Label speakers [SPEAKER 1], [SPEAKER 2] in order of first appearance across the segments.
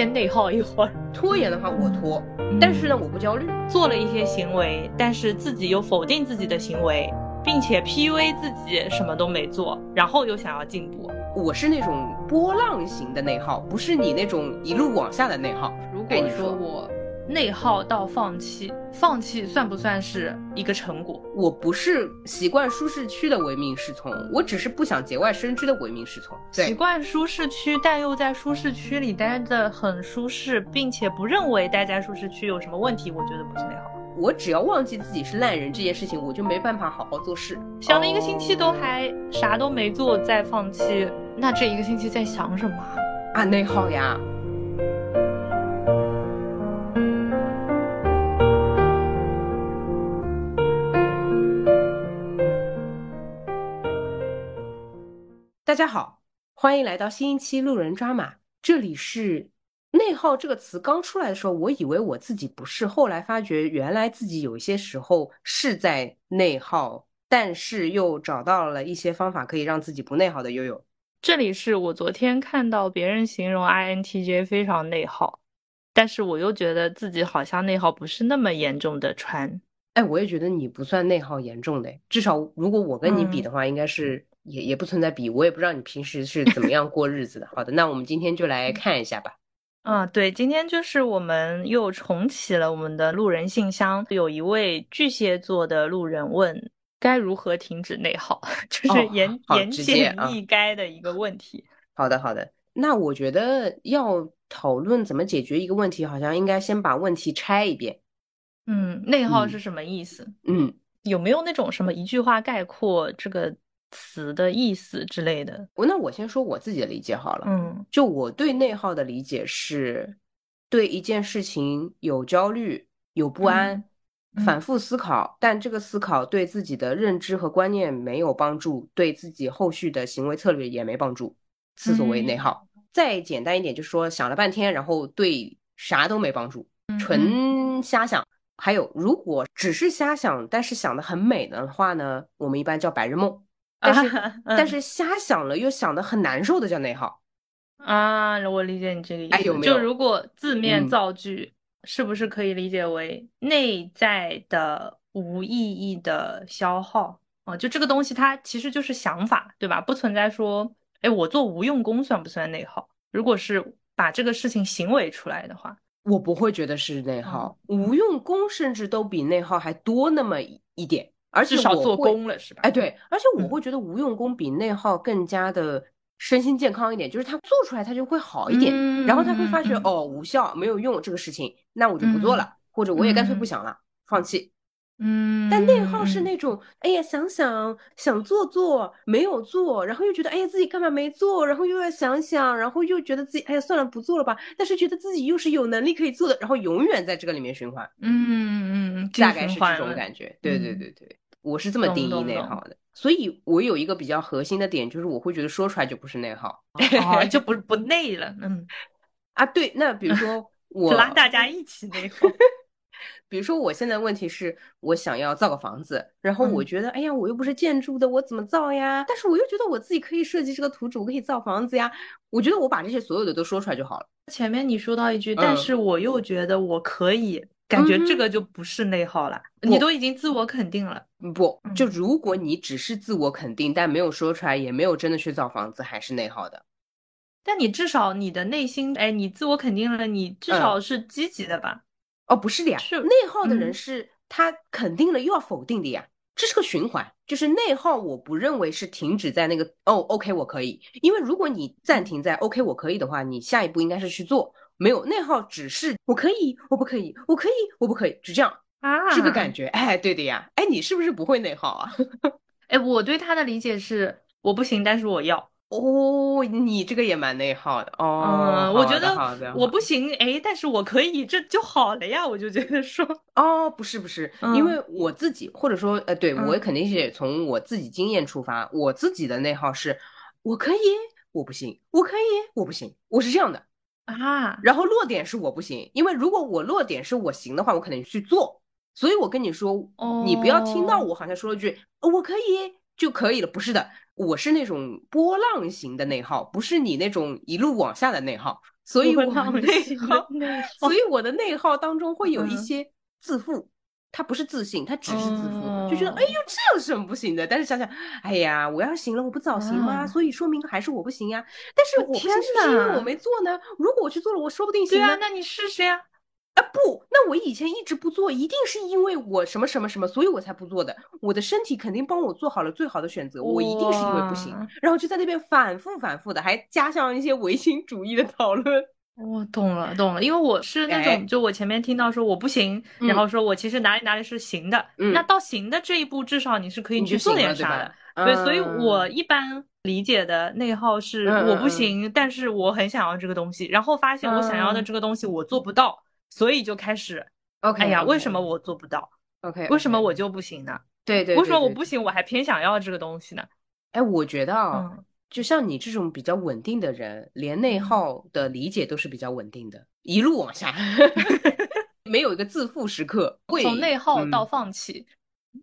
[SPEAKER 1] 先内耗一会儿。
[SPEAKER 2] 拖延的话我拖，但是呢我不焦虑，
[SPEAKER 1] 做了一些行为，但是自己又否定自己的行为，并且 PUA 自己什么都没做，然后又想要进步。
[SPEAKER 2] 我是那种波浪型的内耗，不是你那种一路往下的内耗。
[SPEAKER 1] 如果说我内耗到放弃，放弃算不算是一个成果？
[SPEAKER 2] 我不是习惯舒适区的唯命是从，我只是不想节外生枝的唯命是从。
[SPEAKER 1] 习惯舒适区，但又在舒适区里待的很舒适，并且不认为待在舒适区有什么问题，我觉得不是内耗。
[SPEAKER 2] 我只要忘记自己是烂人这件事情，我就没办法好好做事。
[SPEAKER 1] 想了一个星期都还啥都没做，再放弃，那这一个星期在想什么
[SPEAKER 2] 啊？内耗呀！大家好，欢迎来到新一期路人抓马，这里是。内耗这个词刚出来的时候，我以为我自己不是，后来发觉原来自己有一些时候是在内耗，但是又找到了一些方法可以让自己不内耗的悠悠。
[SPEAKER 1] 这里是我昨天看到别人形容 INTJ 非常内耗，但是我又觉得自己好像内耗不是那么严重的川。
[SPEAKER 2] 哎，我也觉得你不算内耗严重的，至少如果我跟你比的话，应该是也也不存在比。我也不知道你平时是怎么样过日子的。好的，那我们今天就来看一下吧。
[SPEAKER 1] 啊，对，今天就是我们又重启了我们的路人信箱。有一位巨蟹座的路人问，该如何停止内耗？就是言 言简意赅的一个问题。
[SPEAKER 2] 好的，好的。那我觉得要讨论怎么解决一个问题，好像应该先把问题拆一遍。
[SPEAKER 1] 嗯，内耗是什么意思？
[SPEAKER 2] 嗯，
[SPEAKER 1] 有没有那种什么一句话概括这个？词的意思之类的，
[SPEAKER 2] 我那我先说我自己的理解好了。
[SPEAKER 1] 嗯，
[SPEAKER 2] 就我对内耗的理解是，对一件事情有焦虑、有不安，反复思考，但这个思考对自己的认知和观念没有帮助，对自己后续的行为策略也没帮助，此所谓内耗。再简单一点，就是说想了半天，然后对啥都没帮助，纯瞎想。还有，如果只是瞎想，但是想的很美的话呢，我们一般叫白日梦。但是 但是瞎想了又想的很难受的叫内耗
[SPEAKER 1] 啊，我理解你这个意思。
[SPEAKER 2] 有没
[SPEAKER 1] 有？就如果字面造句，是不是可以理解为内在的无意义的消耗啊？就这个东西它其实就是想法，对吧？不存在说，哎，我做无用功算不算内耗？如果是把这个事情行为出来的话，
[SPEAKER 2] 我不会觉得是内耗，无用功甚至都比内耗还多那么一点。而且
[SPEAKER 1] 少做工了是吧？
[SPEAKER 2] 哎，对，而且我会觉得无用功比内耗更加的身心健康一点，就是他做出来他就会好一点，然后他会发觉哦无效没有用这个事情，那我就不做了，或者我也干脆不想了，放弃。
[SPEAKER 1] 嗯，
[SPEAKER 2] 但内耗是那种，哎呀，想想想做做没有做，然后又觉得，哎呀，自己干嘛没做，然后又要想想，然后又觉得自己，哎呀，算了，不做了吧。但是觉得自己又是有能力可以做的，然后永远在这个里面循环。
[SPEAKER 1] 嗯嗯嗯，
[SPEAKER 2] 大概是这种感觉。对对对对，我是这么定义内耗的。所以我有一个比较核心的点，就是我会觉得说出来就不是内耗，
[SPEAKER 1] 就不不内了。嗯，
[SPEAKER 2] 啊，对，那比如说 我
[SPEAKER 1] 拉大家一起内耗。
[SPEAKER 2] 比如说，我现在问题是我想要造个房子，然后我觉得，哎呀，我又不是建筑的，我怎么造呀？但是我又觉得我自己可以设计这个图纸，我可以造房子呀。我觉得我把这些所有的都说出来就好了。
[SPEAKER 1] 前面你说到一句，但是我又觉得我可以，感觉这个就不是内耗了。你都已经自我肯定了，
[SPEAKER 2] 不就如果你只是自我肯定，但没有说出来，也没有真的去造房子，还是内耗的。
[SPEAKER 1] 但你至少你的内心，哎，你自我肯定了，你至少是积极的吧？
[SPEAKER 2] 哦，不是的呀，是内耗的人是他肯定了又要否定的呀，这是个循环。就是内耗，我不认为是停止在那个哦，OK，我可以。因为如果你暂停在 OK，我可以的话，你下一步应该是去做。没有内耗，只是我可以，我不可以，我可以，我不可以，就这样
[SPEAKER 1] 啊，
[SPEAKER 2] 这个感觉。哎，对的呀，哎，你是不是不会内耗啊？
[SPEAKER 1] 哎，我对他的理解是我不行，但是我要。
[SPEAKER 2] 哦，你这个也蛮内耗的
[SPEAKER 1] 哦。我觉得我不行，哎，但是我可以，这就好了呀。我就觉得说，
[SPEAKER 2] 哦，不是不是，因为我自己或者说呃，对我肯定是从我自己经验出发，我自己的内耗是，我可以，我不行，我可以，我不行，我是这样的
[SPEAKER 1] 啊。
[SPEAKER 2] 然后落点是我不行，因为如果我落点是我行的话，我肯定去做。所以我跟你说，你不要听到我好像说了句我可以。就可以了。不是的，我是那种波浪型的内耗，不是你那种一路往下的内耗。所以我内耗，所以我的内耗当中会有一些自负。他不是自信，他只是自负，就觉得哎呦这有什么不行的？但是想想，哎呀，我要行了，我不早行吗？所以说明还是我不行呀。但是我不行是因为我没做呢。如果我去做了，我说不定行。对
[SPEAKER 1] 啊，那你试试呀。
[SPEAKER 2] 啊不，那我以前一直不做，一定是因为我什么什么什么，所以我才不做的。我的身体肯定帮我做好了最好的选择，我一定是因为不行。然后就在那边反复反复的，还加上一些唯心主义的讨论。
[SPEAKER 1] 我懂了，懂了，因为我是那种，就我前面听到说我不行，然后说我其实哪里哪里是行的，那到行的这一步，至少你是可以去做点啥的，对，所以我一般理解的内耗是我不行，但是我很想要这个东西，然后发现我想要的这个东西我做不到，所以就开始
[SPEAKER 2] ，OK，
[SPEAKER 1] 哎呀，为什么我做不到
[SPEAKER 2] ？OK，
[SPEAKER 1] 为什么我就不行呢？
[SPEAKER 2] 对对，
[SPEAKER 1] 为什么我不行，我还偏想要这个东西呢？
[SPEAKER 2] 哎，我觉得啊。就像你这种比较稳定的人，连内耗的理解都是比较稳定的，一路往下，没有一个自负时刻，会
[SPEAKER 1] 从内耗到放弃。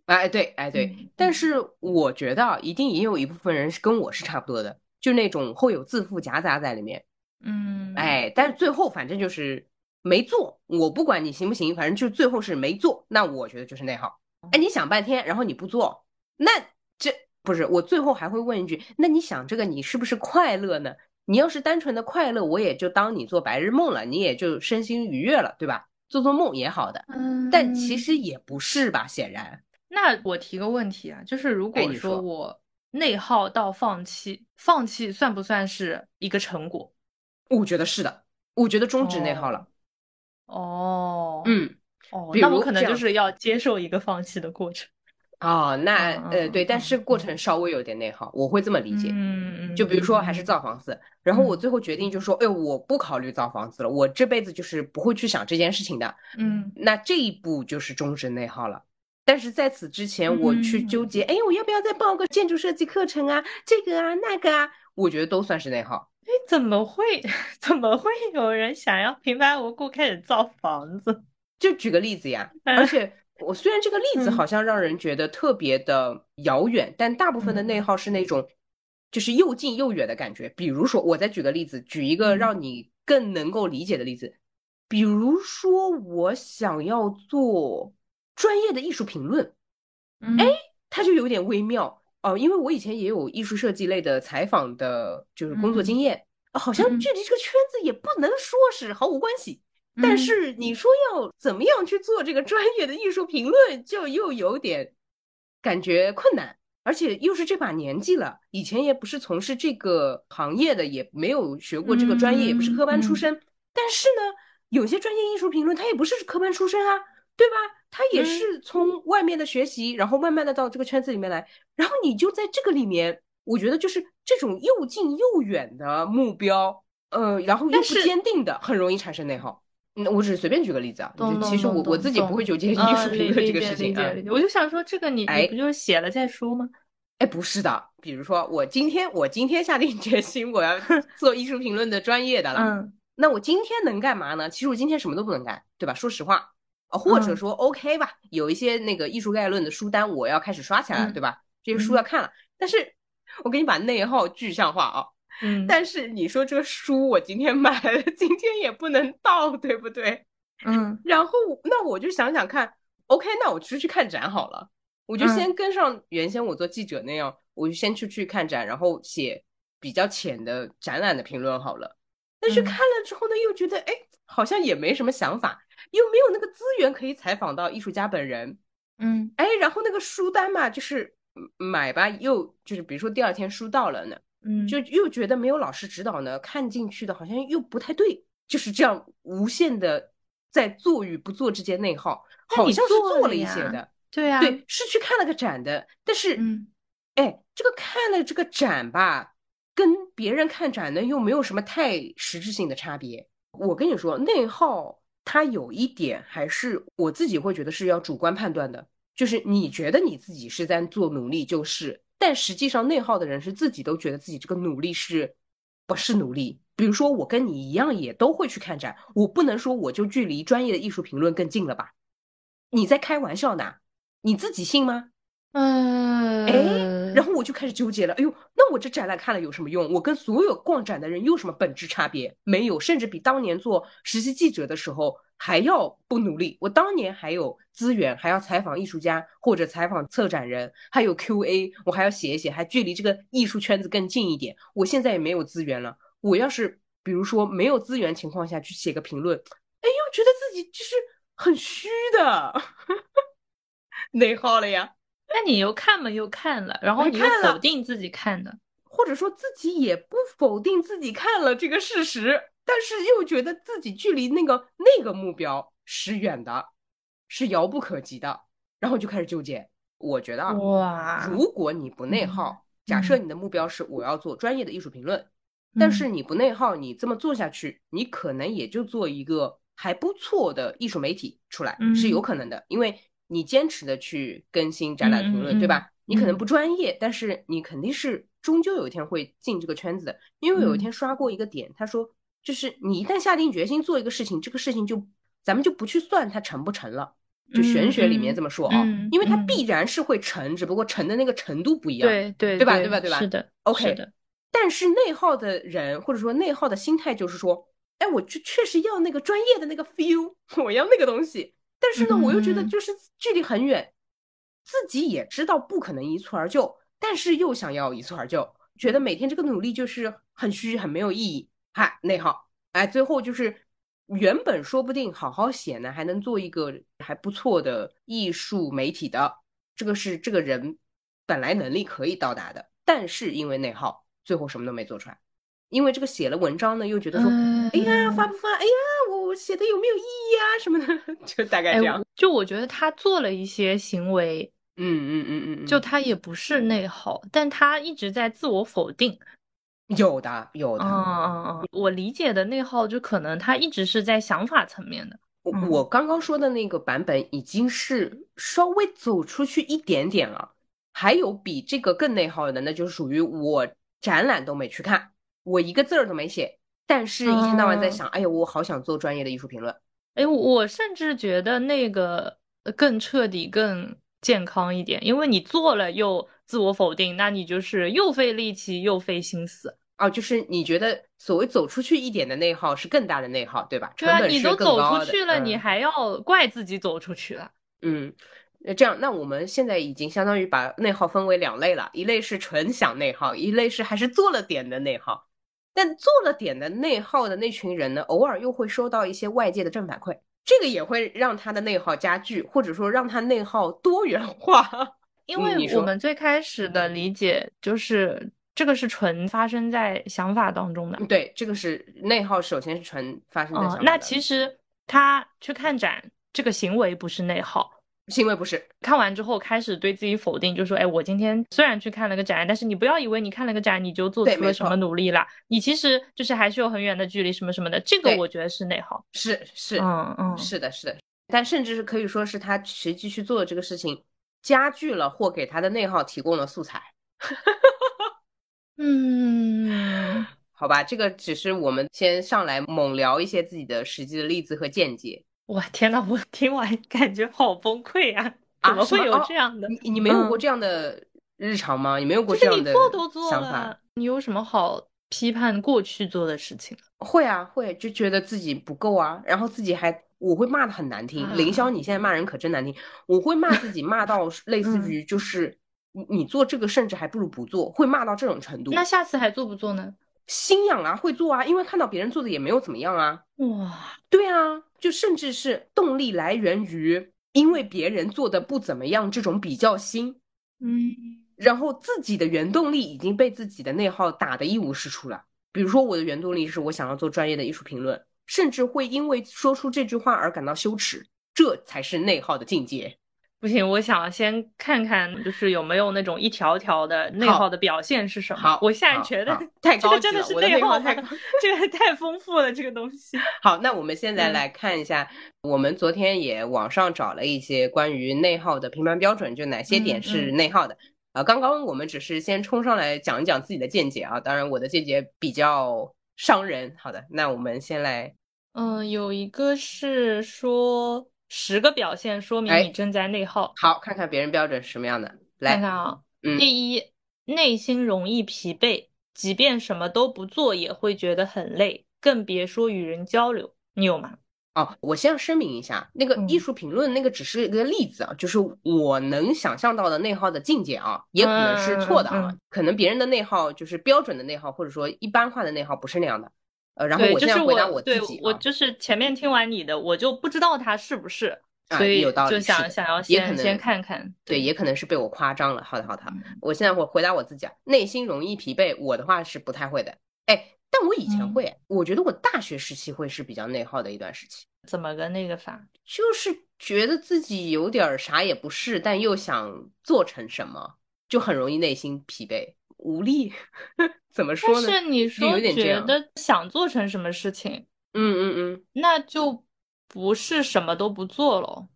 [SPEAKER 2] 哎，对，哎，对。但是我觉得一定也有一部分人是跟我是差不多的，就那种会有自负夹杂在里面。
[SPEAKER 1] 嗯，
[SPEAKER 2] 哎，但是最后反正就是没做，我不管你行不行，反正就最后是没做。那我觉得就是内耗。哎，你想半天，然后你不做，那这。不是，我最后还会问一句，那你想这个你是不是快乐呢？你要是单纯的快乐，我也就当你做白日梦了，你也就身心愉悦了，对吧？做做梦也好的，
[SPEAKER 1] 嗯，
[SPEAKER 2] 但其实也不是吧？显然，
[SPEAKER 1] 那我提个问题啊，就是如果说我内耗到放弃，放弃算不算是一个成果？
[SPEAKER 2] 我觉得是的，我觉得终止内耗了。
[SPEAKER 1] 哦，
[SPEAKER 2] 嗯，
[SPEAKER 1] 哦，那我可能就是要接受一个放弃的过程。
[SPEAKER 2] 哦，那呃对，但是过程稍微有点内耗，我会这么理解。
[SPEAKER 1] 嗯嗯
[SPEAKER 2] 就比如说还是造房子，然后我最后决定就说，哎，我不考虑造房子了，我这辈子就是不会去想这件事情的。
[SPEAKER 1] 嗯，
[SPEAKER 2] 那这一步就是终止内耗了。但是在此之前，我去纠结，哎，我要不要再报个建筑设计课程啊？这个啊，那个啊，我觉得都算是内耗。
[SPEAKER 1] 哎，怎么会？怎么会有人想要平白无故开始造房子？
[SPEAKER 2] 就举个例子呀，而且。我虽然这个例子好像让人觉得特别的遥远，但大部分的内耗是那种，就是又近又远的感觉。比如说，我再举个例子，举一个让你更能够理解的例子，比如说我想要做专业的艺术评论，哎，它就有点微妙哦，因为我以前也有艺术设计类的采访的，就是工作经验，好像距离这个圈子也不能说是毫无关系。但是你说要怎么样去做这个专业的艺术评论，就又有点感觉困难，而且又是这把年纪了，以前也不是从事这个行业的，也没有学过这个专业，也不是科班出身。但是呢，有些专业艺术评论他也不是科班出身啊，对吧？他也是从外面的学习，然后慢慢的到这个圈子里面来，然后你就在这个里面，我觉得就是这种又近又远的目标，呃，然后又不坚定的，很容易产生内耗。那我只是随便举个例子啊，其实我我自己不会纠结艺术评论这个事情啊。
[SPEAKER 1] 我就想说，这个你你不就是写了再说吗？
[SPEAKER 2] 哎，不是的，比如说我今天我今天下定决心我要 做艺术评论的专业的了，
[SPEAKER 1] 嗯，
[SPEAKER 2] 那我今天能干嘛呢？其实我今天什么都不能干，对吧？说实话，或者说 OK 吧，有一些那个艺术概论的书单我要开始刷起来了，对吧？这些书要看了，但是我给你把内耗具象化啊。
[SPEAKER 1] 嗯，
[SPEAKER 2] 但是你说这个书我今天买了，今天也不能到，对不对？
[SPEAKER 1] 嗯，
[SPEAKER 2] 然后那我就想想看，OK，那我出去看展好了。我就先跟上原先我做记者那样，我就先去去看展，然后写比较浅的展览的评论好了。但是看了之后呢，又觉得哎，好像也没什么想法，又没有那个资源可以采访到艺术家本人。
[SPEAKER 1] 嗯，
[SPEAKER 2] 哎，然后那个书单嘛，就是买吧，又就是比如说第二天书到了呢。
[SPEAKER 1] 嗯，
[SPEAKER 2] 就又觉得没有老师指导呢，看进去的好像又不太对，就是这样无限的在做与不做之间内耗，好像是做了一些的，
[SPEAKER 1] 对呀，
[SPEAKER 2] 对，是去看了个展的，但是，
[SPEAKER 1] 嗯，
[SPEAKER 2] 哎，这个看了这个展吧，跟别人看展呢又没有什么太实质性的差别。我跟你说，内耗他有一点还是我自己会觉得是要主观判断的，就是你觉得你自己是在做努力，就是。但实际上，内耗的人是自己都觉得自己这个努力是不是努力？比如说，我跟你一样，也都会去看展，我不能说我就距离专业的艺术评论更近了吧？你在开玩笑呢？你自己信吗？
[SPEAKER 1] 嗯，
[SPEAKER 2] 哎，然后我就开始纠结了。哎呦，那我这展览看了有什么用？我跟所有逛展的人有什么本质差别？没有，甚至比当年做实习记者的时候还要不努力。我当年还有资源，还要采访艺术家或者采访策展人，还有 Q&A，我还要写一写，还距离这个艺术圈子更近一点。我现在也没有资源了。我要是比如说没有资源情况下去写个评论，哎呦，觉得自己就是很虚的，内耗了呀。
[SPEAKER 1] 那你又看嘛，又看了，然后你又否定自己看的，
[SPEAKER 2] 或者说自己也不否定自己看了这个事实，但是又觉得自己距离那个那个目标是远的，是遥不可及的，然后就开始纠结。我觉得啊，
[SPEAKER 1] 哇，
[SPEAKER 2] 如果你不内耗，假设你的目标是我要做专业的艺术评论，但是你不内耗，你这么做下去，你可能也就做一个还不错的艺术媒体出来，是有可能的，因为。你坚持的去更新展览评论，对吧？你可能不专业，但是你肯定是终究有一天会进这个圈子的。因为有一天刷过一个点，他说，就是你一旦下定决心做一个事情，这个事情就咱们就不去算它成不成了。就玄学里面这么说啊，因为它必然是会成，只不过成的那个程度不一样，
[SPEAKER 1] 对对
[SPEAKER 2] 对吧？对吧？对吧？
[SPEAKER 1] 是的
[SPEAKER 2] ，OK
[SPEAKER 1] 的。
[SPEAKER 2] 但是内耗的人或者说内耗的心态就是说，哎，我就确实要那个专业的那个 feel，我要那个东西。但是呢，我又觉得就是距离很远，自己也知道不可能一蹴而就，但是又想要一蹴而就，觉得每天这个努力就是很虚，很没有意义，嗨，内耗，哎，最后就是原本说不定好好写呢，还能做一个还不错的艺术媒体的，这个是这个人本来能力可以到达的，但是因为内耗，最后什么都没做出来。因为这个写了文章呢，又觉得说，哎呀，发不发？哎呀，我写的有没有意义啊？什么的，就大概这样。
[SPEAKER 1] 就我觉得他做了一些行为，
[SPEAKER 2] 嗯嗯嗯嗯，
[SPEAKER 1] 就他也不是内耗，但他一直在自我否定。
[SPEAKER 2] 有的，有的。
[SPEAKER 1] 嗯嗯嗯，我理解的内耗，就可能他一直是在想法层面的。
[SPEAKER 2] 我我刚刚说的那个版本，已经是稍微走出去一点点了。还有比这个更内耗的，那就属于我展览都没去看。我一个字儿都没写，但是一天到晚在想，哎呀，我好想做专业的艺术评论。
[SPEAKER 1] 哎，我甚至觉得那个更彻底、更健康一点，因为你做了又自我否定，那你就是又费力气又费心思。
[SPEAKER 2] 哦，就是你觉得所谓走出去一点的内耗是更大的内耗，对吧？
[SPEAKER 1] 对啊，你都走出去了，你还要怪自己走出去了。
[SPEAKER 2] 嗯，那这样，那我们现在已经相当于把内耗分为两类了，一类是纯想内耗，一类是还是做了点的内耗。但做了点的内耗的那群人呢，偶尔又会收到一些外界的正反馈，这个也会让他的内耗加剧，或者说让他内耗多元化。
[SPEAKER 1] 因为我们最开始的理解就是这个是纯发生在想法当中的。
[SPEAKER 2] 对，这个是内耗，首先是纯发生在想法。
[SPEAKER 1] 那其实他去看展这个行为不是内耗。
[SPEAKER 2] 行为不是
[SPEAKER 1] 看完之后开始对自己否定，就说：“哎，我今天虽然去看了个展，但是你不要以为你看了个展你就做出了什么努力了，你其实就是还是有很远的距离，什么什么的。”这个我觉得是内耗，
[SPEAKER 2] 是是，
[SPEAKER 1] 嗯嗯，
[SPEAKER 2] 是的，是的。但甚至是可以说是他实际去做的这个事情，加剧了或给他的内耗提供了素材。
[SPEAKER 1] 嗯，
[SPEAKER 2] 好吧，这个只是我们先上来猛聊一些自己的实际的例子和见解。
[SPEAKER 1] 哇天呐，我 听完感觉好崩溃啊！怎么会有这样的？
[SPEAKER 2] 你你没有过这样的日常吗？你没有过这样的想法？
[SPEAKER 1] 你有什么好批判过去做的事情？
[SPEAKER 2] 会啊，会就觉得自己不够啊，然后自己还我会骂的很难听。凌霄，你现在骂人可真难听。我会骂自己，骂到 类似于就是你你做这个甚至还不如不做，会骂到这种程度。
[SPEAKER 1] 那下次还做不做呢？
[SPEAKER 2] 心痒啊，会做啊，因为看到别人做的也没有怎么样啊。
[SPEAKER 1] 哇，
[SPEAKER 2] 对啊，就甚至是动力来源于因为别人做的不怎么样这种比较心，
[SPEAKER 1] 嗯，
[SPEAKER 2] 然后自己的原动力已经被自己的内耗打得一无是处了。比如说我的原动力是我想要做专业的艺术评论，甚至会因为说出这句话而感到羞耻，这才是内耗的境界。
[SPEAKER 1] 不行，我想先看看，就是有没有那种一条条的内耗的表现是什么。
[SPEAKER 2] 好，
[SPEAKER 1] 我现在觉得
[SPEAKER 2] 太
[SPEAKER 1] 这个真的是内
[SPEAKER 2] 耗
[SPEAKER 1] 太，这个太丰富了，这个东西。
[SPEAKER 2] 好，那我们现在来看一下，我们昨天也网上找了一些关于内耗的评判标准，就哪些点是内耗的。啊，刚刚我们只是先冲上来讲一讲自己的见解啊，当然我的见解比较伤人。好的，那我们先来，
[SPEAKER 1] 嗯，有一个是说。十个表现说明你正在内耗。
[SPEAKER 2] 好，看看别人标准是什么样的。来
[SPEAKER 1] 看看啊，
[SPEAKER 2] 嗯
[SPEAKER 1] 第一，内心容易疲惫，即便什么都不做也会觉得很累，更别说与人交流。你有吗？
[SPEAKER 2] 哦，我先要声明一下，那个
[SPEAKER 1] 嗯
[SPEAKER 2] 艺术评论那个只是一个例子啊，就是我能想象到的内耗的境界啊，也可能是错的啊，
[SPEAKER 1] 嗯嗯
[SPEAKER 2] 可能别人的内耗就是标准的内耗，或者说一般化的内耗不是那样的。呃，然后，我
[SPEAKER 1] 就
[SPEAKER 2] 在回答
[SPEAKER 1] 我，
[SPEAKER 2] 自己啊，
[SPEAKER 1] 我就是前面听完你的，我就不知道他是不是，
[SPEAKER 2] 啊
[SPEAKER 1] 所以
[SPEAKER 2] 有道理
[SPEAKER 1] 就想想要先先看看。
[SPEAKER 2] 对，也可能是被我夸张了。好的，好的，我现在我回答我自己啊，内心容易疲惫，我的话是不太会的。哎，但我以前
[SPEAKER 1] 嗯
[SPEAKER 2] 会，我觉得我大学时期会是比较内耗的一段时期，
[SPEAKER 1] 怎么个那个法？
[SPEAKER 2] 就是觉得自己有点儿啥也不是，但又想做成什么，就很容易内心疲惫无力。怎么说呢？
[SPEAKER 1] 但是你说觉
[SPEAKER 2] 点这样
[SPEAKER 1] 得想做成什么事情，
[SPEAKER 2] 嗯嗯嗯，
[SPEAKER 1] 那就不是什么都不做了。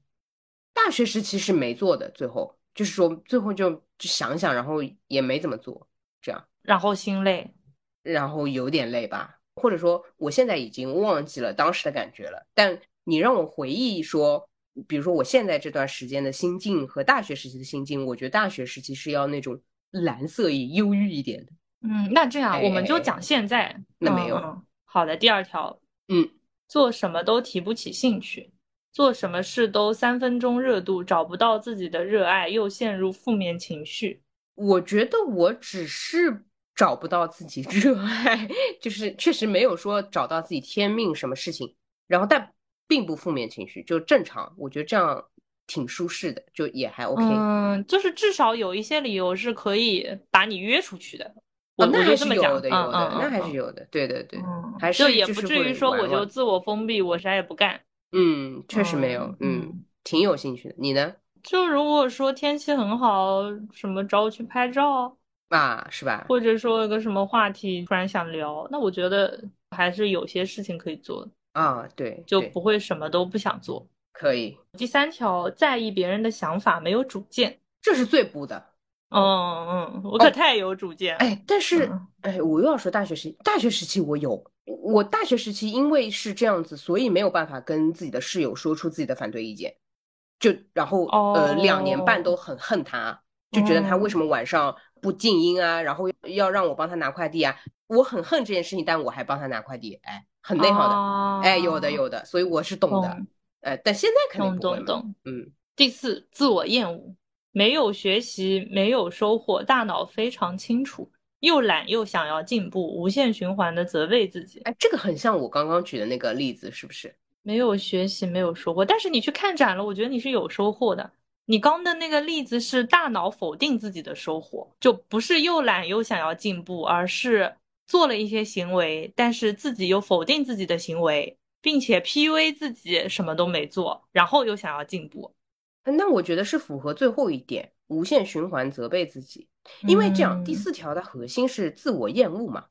[SPEAKER 2] 大学时期是没做的，最后就是说最后就就想想，然后也没怎么做，这样。
[SPEAKER 1] 然后心累，
[SPEAKER 2] 然后有点累吧，或者说我现在已经忘记了当时的感觉了。但你让我回忆说，比如说我现在这段时间的心境和大学时期的心境，我觉得大学时期是要那种蓝色也忧郁一点的。
[SPEAKER 1] 嗯，那这样我们就
[SPEAKER 2] 哎
[SPEAKER 1] 讲现在。
[SPEAKER 2] 那没有
[SPEAKER 1] 好的，第二条，
[SPEAKER 2] 嗯，
[SPEAKER 1] 做什么都提不起兴趣，做什么事都三分钟热度，找不到自己的热爱，又陷入负面情绪。
[SPEAKER 2] 我觉得我只是找不到自己 热爱，就是确实没有说找到自己天命什么事情，然后但并不负面情绪，就正常。我觉得这样挺舒适的，就也还 OK。
[SPEAKER 1] 嗯，就是至少有一些理由是可以把你约出去的。我
[SPEAKER 2] 哦，那还是有的，
[SPEAKER 1] 嗯
[SPEAKER 2] 有的，
[SPEAKER 1] 嗯
[SPEAKER 2] 那还
[SPEAKER 1] 嗯
[SPEAKER 2] 是有的。对对对，
[SPEAKER 1] 嗯，
[SPEAKER 2] 还
[SPEAKER 1] 就也不至于说我就自我封闭，我啥也不干。
[SPEAKER 2] 嗯，确实没有，
[SPEAKER 1] 嗯
[SPEAKER 2] 挺有兴趣的。你呢？
[SPEAKER 1] 就如果说天气很好，什么找我去拍照，
[SPEAKER 2] 啊，是吧？
[SPEAKER 1] 或者说有个什么话题突然想聊，那我觉得还是有些事情可以做的，
[SPEAKER 2] 啊，对
[SPEAKER 1] 就不会什么都不想做。
[SPEAKER 2] 可以，
[SPEAKER 1] 第三条，在意别人的想法，没有主见。
[SPEAKER 2] 这是最不的。
[SPEAKER 1] 嗯嗯，我可太有主见了。
[SPEAKER 2] 哎，但是
[SPEAKER 1] 嗯，
[SPEAKER 2] 哎，我又要说大学时期，大学时期我有，我大学时期因为是这样子，所以没有办法跟自己的室友说出自己的反对意见，就然后呃两年半
[SPEAKER 1] 哦
[SPEAKER 2] 都很恨他，就觉得他为什
[SPEAKER 1] 嗯
[SPEAKER 2] 么晚上不静音啊，然后要让我帮他拿快递啊，我很恨这件事情，但我还帮他拿快递，哎，很内耗的，哎，有的
[SPEAKER 1] 哦
[SPEAKER 2] 有的，所以我是懂的，
[SPEAKER 1] 懂
[SPEAKER 2] 呃，但现在肯定
[SPEAKER 1] 懂
[SPEAKER 2] 不会嘛，
[SPEAKER 1] 懂懂。
[SPEAKER 2] 嗯。
[SPEAKER 1] 第四，自我厌恶，没有学习，没有收获，大脑非常清楚，又懒又想要进步，无限循环的责备自己。
[SPEAKER 2] 哎，这个很像我刚刚举的那个例子，是不是？
[SPEAKER 1] 没有学习，没有收获，但是你去看展了，我觉得你是有收获的。你刚的那个例子是大脑否定自己的收获，就不是又懒又想要进步，而是做了一些行为，但是自己又否定自己的行为，并且 PUA 自己什么都没做，然后又想要进步。
[SPEAKER 2] 那我觉得是符合最后一点，无限循环责备自己，因为这样第
[SPEAKER 1] 嗯
[SPEAKER 2] 四条的核心是自我厌恶嘛，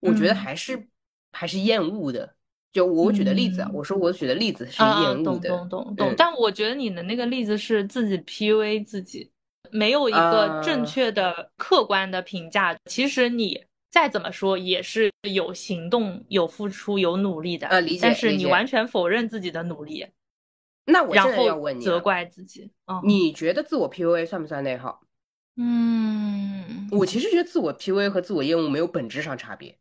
[SPEAKER 2] 我觉得
[SPEAKER 1] 嗯
[SPEAKER 2] 还是还是厌恶的。就我举的例子啊，
[SPEAKER 1] 嗯
[SPEAKER 2] 我说我举的例子是
[SPEAKER 1] 啊，
[SPEAKER 2] 厌恶
[SPEAKER 1] 懂
[SPEAKER 2] 的，
[SPEAKER 1] 懂懂懂
[SPEAKER 2] 嗯。
[SPEAKER 1] 但我觉得你的那个例子是自己 PUA 自己，没有一个正
[SPEAKER 2] 啊
[SPEAKER 1] 确的、客观的评价。其实你再怎么说也是有行动、有付出、有努力的，
[SPEAKER 2] 呃理解
[SPEAKER 1] 但是你完全否认自己的努力，
[SPEAKER 2] 那我现在
[SPEAKER 1] 然后
[SPEAKER 2] 要问你，
[SPEAKER 1] 责怪自己。嗯。
[SPEAKER 2] 你觉得自我 PUA 算不算内耗？
[SPEAKER 1] 嗯，
[SPEAKER 2] 我其实觉得自我 PUA 和自我厌恶没有本质上差别，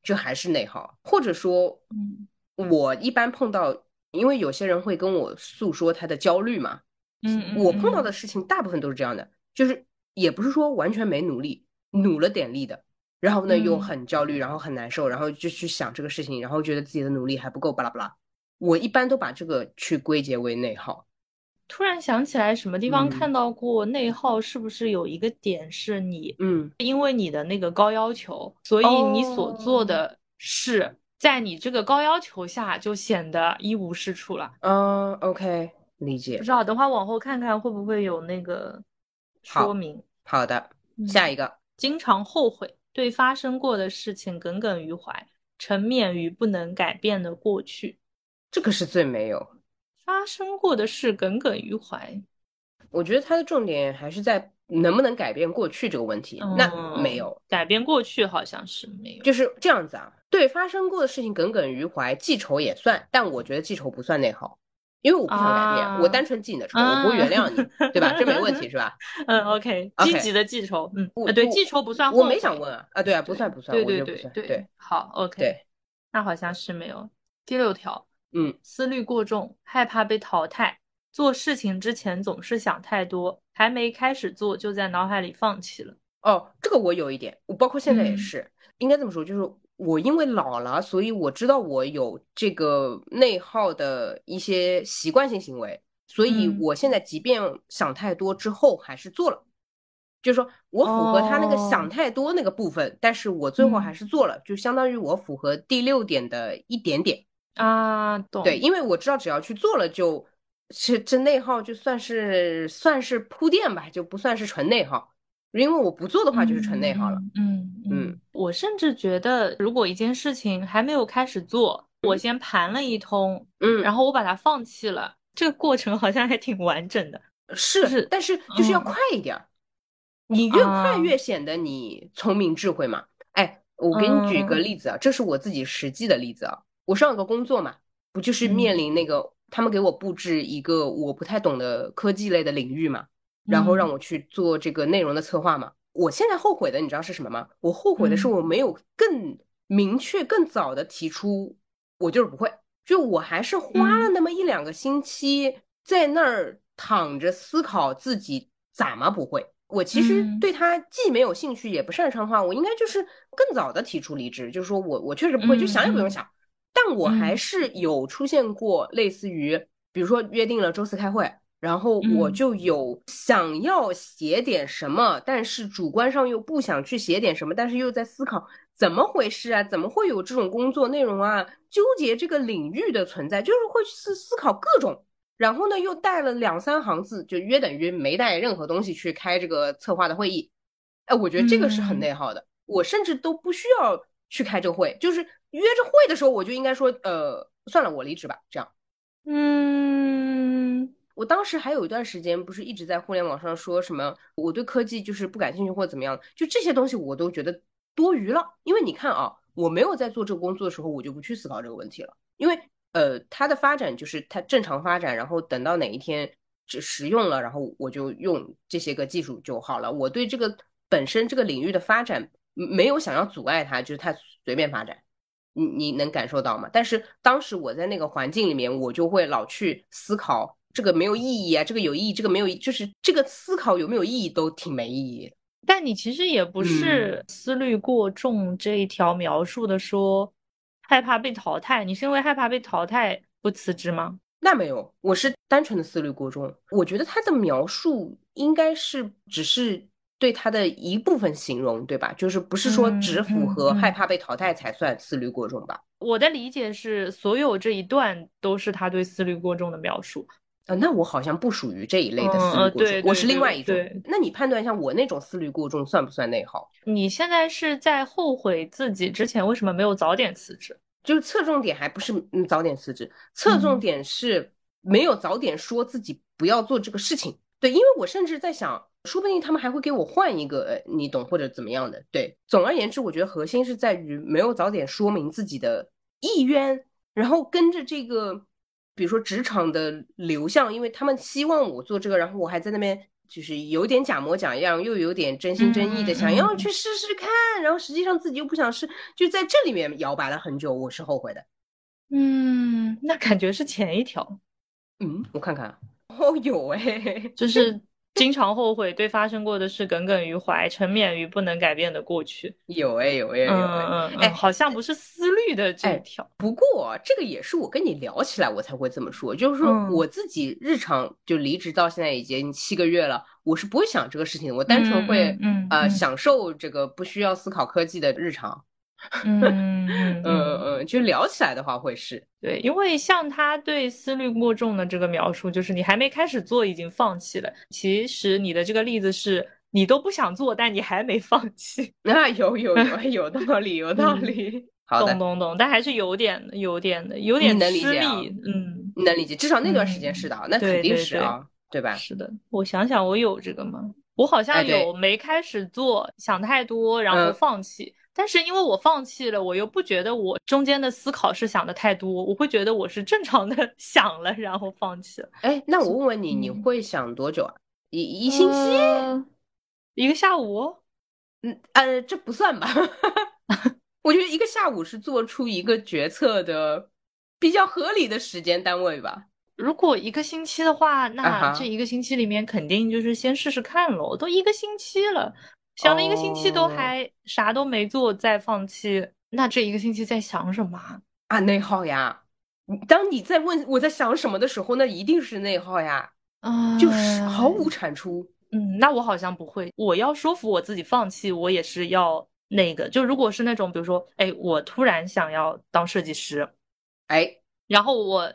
[SPEAKER 2] 这还是内耗，或者说，
[SPEAKER 1] 嗯。
[SPEAKER 2] 我一般碰到，因为有些人会跟我诉说他的焦虑嘛，
[SPEAKER 1] 嗯嗯，
[SPEAKER 2] 我碰到
[SPEAKER 1] 嗯。
[SPEAKER 2] 的事情大部分都是这样的，就是也不是说完全没努力，努了点力的，然后呢又
[SPEAKER 1] 嗯
[SPEAKER 2] 很焦虑，然后很难受，然后就去想这个事情，然后觉得自己的努力还不够，巴拉巴拉。我一般都把这个去归结为内耗。
[SPEAKER 1] 突然想起来，什么地方
[SPEAKER 2] 嗯
[SPEAKER 1] 看到过内耗？是不是有一个点是你
[SPEAKER 2] 嗯，
[SPEAKER 1] 因为你的那个高要求，所以你所做
[SPEAKER 2] 哦
[SPEAKER 1] 的事，在你这个高要求下就显得一无是处了。
[SPEAKER 2] 嗯，OK，理解
[SPEAKER 1] 不。知道，等会儿往后看看会不会有那个说明。
[SPEAKER 2] 好的，
[SPEAKER 1] 嗯
[SPEAKER 2] 下一个。
[SPEAKER 1] 经常后悔，对发生过的事情耿耿于怀，沉湎于不能改变的过去。
[SPEAKER 2] 这个是最没有。
[SPEAKER 1] 发生过的事耿耿于怀，
[SPEAKER 2] 我觉得它的重点还是在能不能改变过去这个问题。那没有，
[SPEAKER 1] 嗯改变过去好像是没有。
[SPEAKER 2] 就是这样子啊。对发生过的事情耿耿于怀，记仇也算，但我觉得记仇不算内耗，因为我不想改变，我单纯记你的仇，我不会原谅你，对吧？这没问题 是吧？
[SPEAKER 1] 嗯，OK，积极的记仇，嗯，对，记仇不算。
[SPEAKER 2] 我没想问啊，啊，对啊，不算不算，
[SPEAKER 1] 对对
[SPEAKER 2] 对
[SPEAKER 1] 对，好，OK，
[SPEAKER 2] 对，
[SPEAKER 1] 那好像是没有。第六条，
[SPEAKER 2] 嗯，
[SPEAKER 1] 思虑过重，害怕被淘汰，做事情之前总是想太多，还没开始做就在脑海里放弃了。
[SPEAKER 2] 哦，这个我有一点，我包括现在也是，应该这么说，就是我因为老了，所以我知道我有这个内耗的一些习惯性行为，所以我现在即便想太多之后还是做了，就是说我符合他那个想太多那个部分，但是我最后还是做了，就相当于我符合第六点的一点点
[SPEAKER 1] 啊，懂？
[SPEAKER 2] 对，因为我知道只要去做了，就是这内耗就算是算是铺垫吧，就不算是纯内耗。因为我不做的话，就是纯内耗了。
[SPEAKER 1] 嗯嗯，我甚至觉得，如果一件事情还没有开始做，我先盘了一通，
[SPEAKER 2] 嗯，
[SPEAKER 1] 然后我把它放弃了，这个过程好像还挺完整的。
[SPEAKER 2] 是
[SPEAKER 1] 是，
[SPEAKER 2] 但是就是要快一点，你越快越显得你聪明智慧嘛。哎，我给你举个例子啊，这是我自己实际的例子啊。我上个工作嘛，不就是面临那个他们给我布置一个我不太懂的科技类的领域嘛。然后让我去做这个内容的策划嘛？我现在后悔的，你知道是什么吗？我后悔的是我没有更明确、更早的提出，我就是不会。就我还是花了那么一两个星期在那儿躺着思考自己怎么不会。我其实对他既没有兴趣也不擅长的话，我应该就是更早的提出离职，就是说我我确实不会，就想也不用想。但我还是有出现过类似于，比如说约定了周四开会。然后我就有想要写点什么，但是主观上又不想去写点什么，但是又在思考怎么回事啊？怎么会有这种工作内容啊？纠结这个领域的存在，就是会思思考各种。然后呢，又带了两三行字，就约等于没带任何东西去开这个策划的会议。哎，我觉得这个是很内耗的。我甚至都不需要去开这个会，就是约着会的时候，我就应该说，呃，算了，我离职吧，这样。
[SPEAKER 1] 嗯。
[SPEAKER 2] 我当时还有一段时间，不是一直在互联网上说什么我对科技就是不感兴趣或者怎么样，就这些东西我都觉得多余了。因为你看啊，我没有在做这个工作的时候，我就不去思考这个问题了。因为呃，它的发展就是它正常发展，然后等到哪一天只实用了，然后我就用这些个技术就好了。我对这个本身这个领域的发展没有想要阻碍它，就是它随便发展。你你能感受到吗？但是当时我在那个环境里面，我就会老去思考。这个没有意义啊，这个有意义，这个没有意，就是这个思考有没有意义都挺没意义。
[SPEAKER 1] 但你其实也不是思虑过重这一条描述的，说害怕被淘汰，你是因为害怕被淘汰不辞职吗？
[SPEAKER 2] 那没有，我是单纯的思虑过重。我觉得他的描述应该是只是对他的一部分形容，对吧？就是不是说只符合害怕被淘汰才算思虑过重吧？
[SPEAKER 1] 我的理解是，所有这一段都是他对思虑过重的描述。
[SPEAKER 2] 呃，那我好像不属于这一类的思虑过重，我是另外一种。那你判断一下，我那种思虑过重算不算内耗？
[SPEAKER 1] 你现在是在后悔自己之前为什么没有早点辞职？
[SPEAKER 2] 就是侧重点还不是嗯早点辞职，侧重点是没有早点说自己不要做这个事情。对，因为我甚至在想，说不定他们还会给我换一个，你懂或者怎么样的。对，总而言之，我觉得核心是在于没有早点说明自己的意愿，然后跟着这个。比如说职场的流向，因为他们希望我做这个，然后我还在那边就是有点假模假样，又有点真心真意的想要去试试看，然后实际上自己又不想试，就在这里面摇摆了很久，我是后悔的。
[SPEAKER 1] 嗯，那感觉是前一条。
[SPEAKER 2] 嗯，我看看，哦，有哎，
[SPEAKER 1] 就是。经常后悔对发生过的事耿耿于怀，沉湎于不能改变的过去。
[SPEAKER 2] 有哎，有哎，有哎，哎，
[SPEAKER 1] 好像不是思虑的这条。
[SPEAKER 2] 不过这个也是我跟你聊起来，我才会这么说。就是说我自己日常就离职到现在已经七个月了，我是不会想这个事情，我单纯会呃享受这个不需要思考科技的日常。
[SPEAKER 1] 嗯嗯
[SPEAKER 2] 嗯，就聊起来的话会是
[SPEAKER 1] 对，因为像他对思虑过重的这个描述，就是你还没开始做已经放弃了。其实你的这个例子是你都不想做，但你还没放弃。
[SPEAKER 2] 那有有有 有道理，有道理。
[SPEAKER 1] 懂懂懂，但还是有点的，有点的，有点
[SPEAKER 2] 吃力。
[SPEAKER 1] 嗯，
[SPEAKER 2] 能理解，至少那段时间是的，那肯定是啊，对吧？
[SPEAKER 1] 是的，我想想，我有这个吗？我好像有没开始做，想太多，然后放弃。但是因为我放弃了，我又不觉得我中间的思考是想的太多，我会觉得我是正常的 想了，然后放弃了。
[SPEAKER 2] 哎，那我问问你，你会想多久啊？一一星期？
[SPEAKER 1] 一个下午？
[SPEAKER 2] 嗯呃，这不算吧？我觉得一个下午是做出一个决策的比较合理的时间单位吧。
[SPEAKER 1] 如果一个星期的话，那这一个星期里面肯定就是先试试看喽。都一个星期了，想了一个星期都还啥都没做，再放弃，那这一个星期在想什么
[SPEAKER 2] 啊？内耗呀！当你在问我在想什么的时候，那一定是内耗呀，
[SPEAKER 1] 啊，
[SPEAKER 2] 就是毫无产出。
[SPEAKER 1] 嗯，那我好像不会。我要说服我自己放弃，我也是要那个。就如果是那种，比如说，哎，我突然想要当设计师，
[SPEAKER 2] 哎，
[SPEAKER 1] 然后我。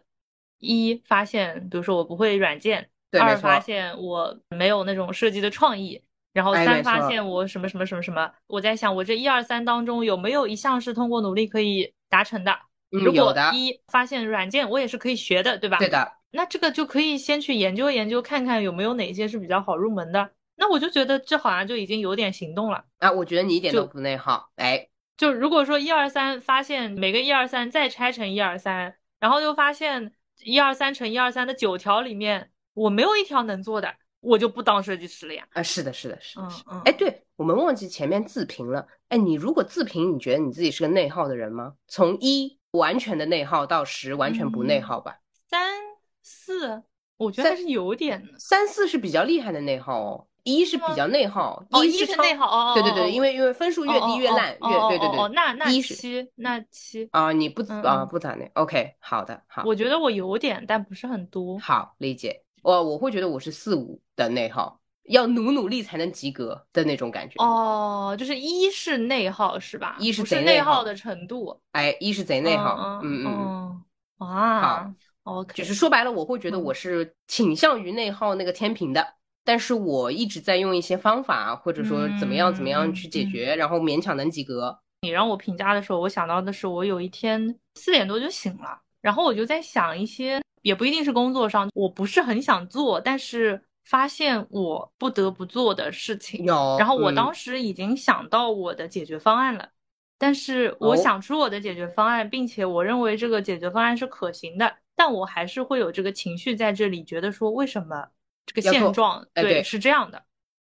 [SPEAKER 1] 一发现，比如说我不会软件；二发现我没有那种设计的创意；然后三发现我什么什么什么什么。我在想，我这一二三当中有没有一项是通过努力可以达成的？如果一发现软件我也是可以学的，对吧？
[SPEAKER 2] 对的。
[SPEAKER 1] 那这个就可以先去研究研究，看看有没有哪些是比较好入门的。那我就觉得这好像就已经有点行动了
[SPEAKER 2] 啊！我觉得你一点都不内耗。哎，
[SPEAKER 1] 就如果说一二三发现每个一二三再拆成一二三，然后又发现。一二三乘一二三的九条里面，我没有一条能做的，我就不当设计师了呀。
[SPEAKER 2] 啊，是的，是的，是的，是。哎，对我们忘记前面自评了。哎，你如果自评，你觉得你自己是个内耗的人吗？从一完全的内耗到十完全不内耗吧？
[SPEAKER 1] 三四，我觉得还是有点。
[SPEAKER 2] 三四是比较厉害的内耗哦。一是比较内耗，
[SPEAKER 1] 一
[SPEAKER 2] 是
[SPEAKER 1] 内耗哦，
[SPEAKER 2] 对对对，因为因为分数越低越烂，越对对对，哦
[SPEAKER 1] 那那
[SPEAKER 2] 七
[SPEAKER 1] 那七
[SPEAKER 2] 啊，你不啊不咋内，OK，好的好，
[SPEAKER 1] 我觉得我有点，但不是很多，
[SPEAKER 2] 好理解，我我会觉得我是四五的内耗，要努努力才能及格的那种感觉，
[SPEAKER 1] 哦，就是一是内耗是吧？
[SPEAKER 2] 一是
[SPEAKER 1] 贼内耗的程度，
[SPEAKER 2] 哎，一是贼内耗，嗯嗯
[SPEAKER 1] 嗯，哇，
[SPEAKER 2] 好
[SPEAKER 1] ，OK，
[SPEAKER 2] 就是说白了，我会觉得我是倾向于内耗那个天平的。但是我一直在用一些方法，或者说怎么样怎么样去解决，然后勉强能及格。
[SPEAKER 1] 你让我评价的时候，我想到的是，我有一天四点多就醒了，然后我就在想一些，也不一定是工作上，我不是很想做，但是发现我不得不做的事情。
[SPEAKER 2] 有。
[SPEAKER 1] 然后我当时已经想到我的解决方案了，但是我想出我的解决方案，并且我认为这个解决方案是可行的，但我还是会有这个情绪在这里，觉得说为什么？这个现状，对，是这样的，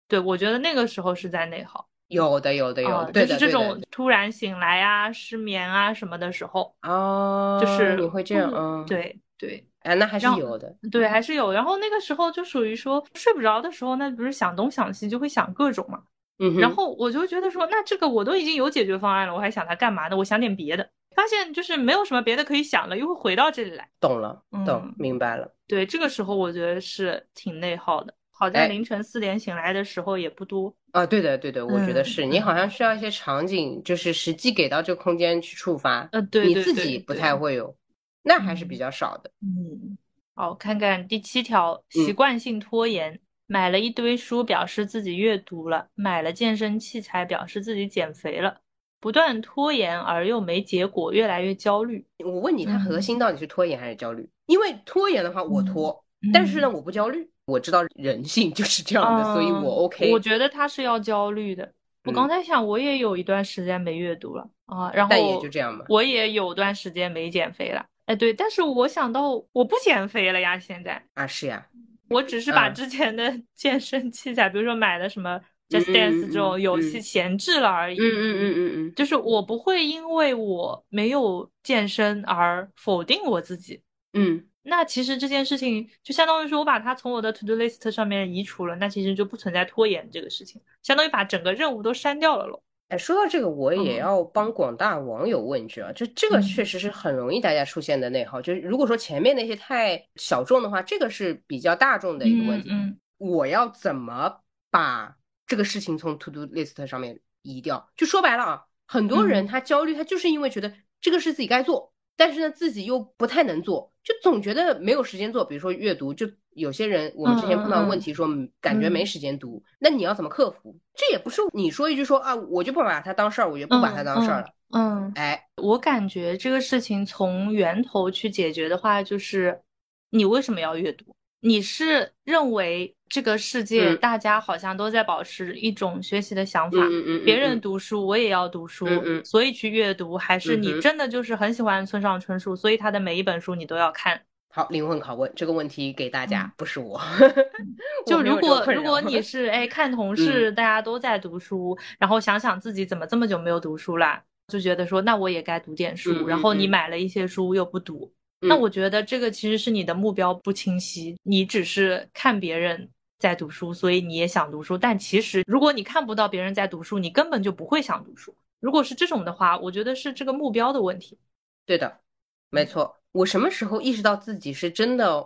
[SPEAKER 1] 对我觉得那个时候是在内耗，
[SPEAKER 2] 有的，有的，有的，
[SPEAKER 1] 就是这种突然醒来啊、失眠啊什么的时候，
[SPEAKER 2] 哦，
[SPEAKER 1] 就是
[SPEAKER 2] 你会这样，嗯，
[SPEAKER 1] 对对，
[SPEAKER 2] 哎，那还是有的，
[SPEAKER 1] 对，还是有。然后那个时候就属于说睡不着的时候，那不是想东想西，就会想各种嘛，
[SPEAKER 2] 嗯，
[SPEAKER 1] 然后我就觉得说，那这个我都已经有解决方案了，我还想它干嘛呢？我想点别的。发现就是没有什么别的可以想了，又会回到这里来。
[SPEAKER 2] 懂了，懂，明白了。
[SPEAKER 1] 对，这个时候我觉得是挺内耗的。好在凌晨四点醒来的时候也不多
[SPEAKER 2] 啊。对的，对的，我觉得是你好像需要一些场景，就是实际给到这个空间去触发。
[SPEAKER 1] 呃，对，
[SPEAKER 2] 你自己不太会有，那还是比较少的。
[SPEAKER 1] 嗯，好，看看第七条，习惯性拖延，买了一堆书，表示自己阅读了；买了健身器材，表示自己减肥了。不断拖延而又没结果，越来越焦虑。
[SPEAKER 2] 我问你，它核心到底是拖延还是焦虑？因为拖延的话，我拖，但是呢，我不焦虑。我知道人性就是这样的，所以我 OK。
[SPEAKER 1] 我觉得他是要焦虑的。我刚才想，我也有一段时间没阅读了啊，然后
[SPEAKER 2] 但也就这样吧。
[SPEAKER 1] 我也有段时间没减肥了，哎，对，但是我想到我不减肥了呀，现在
[SPEAKER 2] 啊，是呀，
[SPEAKER 1] 我只是把之前的 健身器材，比如说买的什么。Just Dance 这种游戏闲置了而已。
[SPEAKER 2] 嗯嗯嗯嗯嗯，
[SPEAKER 1] 就是我不会因为我没有健身而否定我自己。
[SPEAKER 2] 嗯，
[SPEAKER 1] 那其实这件事情就相当于说我把它从我的 To Do List 上面移除了，那其实就不存在拖延这个事情，相当于把整个任务都删掉了喽。
[SPEAKER 2] 哎，说到这个，我也要帮广大网友问一句啊，就这个确实是很容易大家出现的内耗。就是如果说前面那些太小众的话，这个是比较大众的一个问题。
[SPEAKER 1] 嗯，
[SPEAKER 2] 我要怎么把？这个事情从 to do list 上面移掉，就说白了啊，很多人他焦虑，他就是因为觉得这个是自己该做，但是呢自己又不太能做，就总觉得没有时间做。比如说阅读，就有些人我们之前碰到问题说感觉没时间读，那你要怎么克服？这也不是你说一句说啊，我就不把它当事儿，我就不把它当事儿了。
[SPEAKER 1] 嗯，
[SPEAKER 2] 哎，
[SPEAKER 1] 我感觉这个事情从源头去解决的话，就是你为什么要阅读？你是认为这个世界大家好像都在保持一种学习的想法，别人读书我也要读书，所以去阅读，还是你真的就是很喜欢村上春树，所以他的每一本书你都要看？
[SPEAKER 2] 好，灵魂拷问这个问题给大家，不是我。
[SPEAKER 1] 就如果如果你是哎看同事大家都在读书，然后想想自己怎么这么久没有读书了，就觉得说那我也该读点书，然后你买了一些书又不读。那我觉得这个其实是你的目标不清晰，你只是看别人在读书，所以你也想读书。但其实如果你看不到别人在读书，你根本就不会想读书。如果是这种的话，我觉得是这个目标的问题。
[SPEAKER 2] 对的，没错。我什么时候意识到自己是真的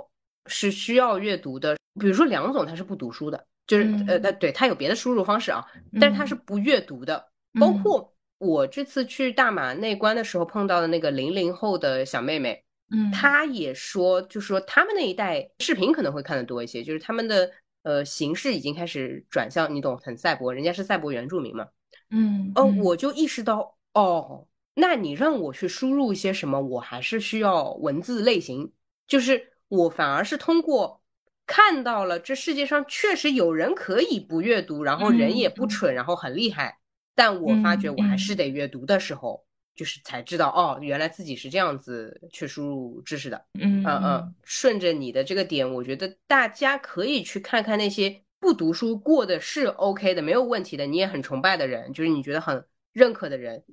[SPEAKER 2] 是需要阅读的？比如说梁总他是不读书的，就是呃他，对他有别的输入方式啊，但是他是不阅读的。包括我这次去大马内关的时候碰到的那个零零后的小妹妹。
[SPEAKER 1] 嗯，
[SPEAKER 2] 他也说，就是说他们那一代视频可能会看的多一些，就是他们的呃形式已经开始转向，你懂，很赛博，人家是赛博原住民嘛。
[SPEAKER 1] 嗯，
[SPEAKER 2] 哦，我就意识到，哦，那你让我去输入一些什么，我还是需要文字类型，就是我反而是通过看到了这世界上确实有人可以不阅读，然后人也不蠢，然后很厉害，但我发觉我还是得阅读的时候。就是才知道哦，原来自己是这样子去输入知识的。
[SPEAKER 1] 嗯
[SPEAKER 2] 嗯嗯，顺着你的这个点，我觉得大家可以去看看那些不读书过的是 OK 的，没有问题的，你也很崇拜的人，就是你觉得很认可的人，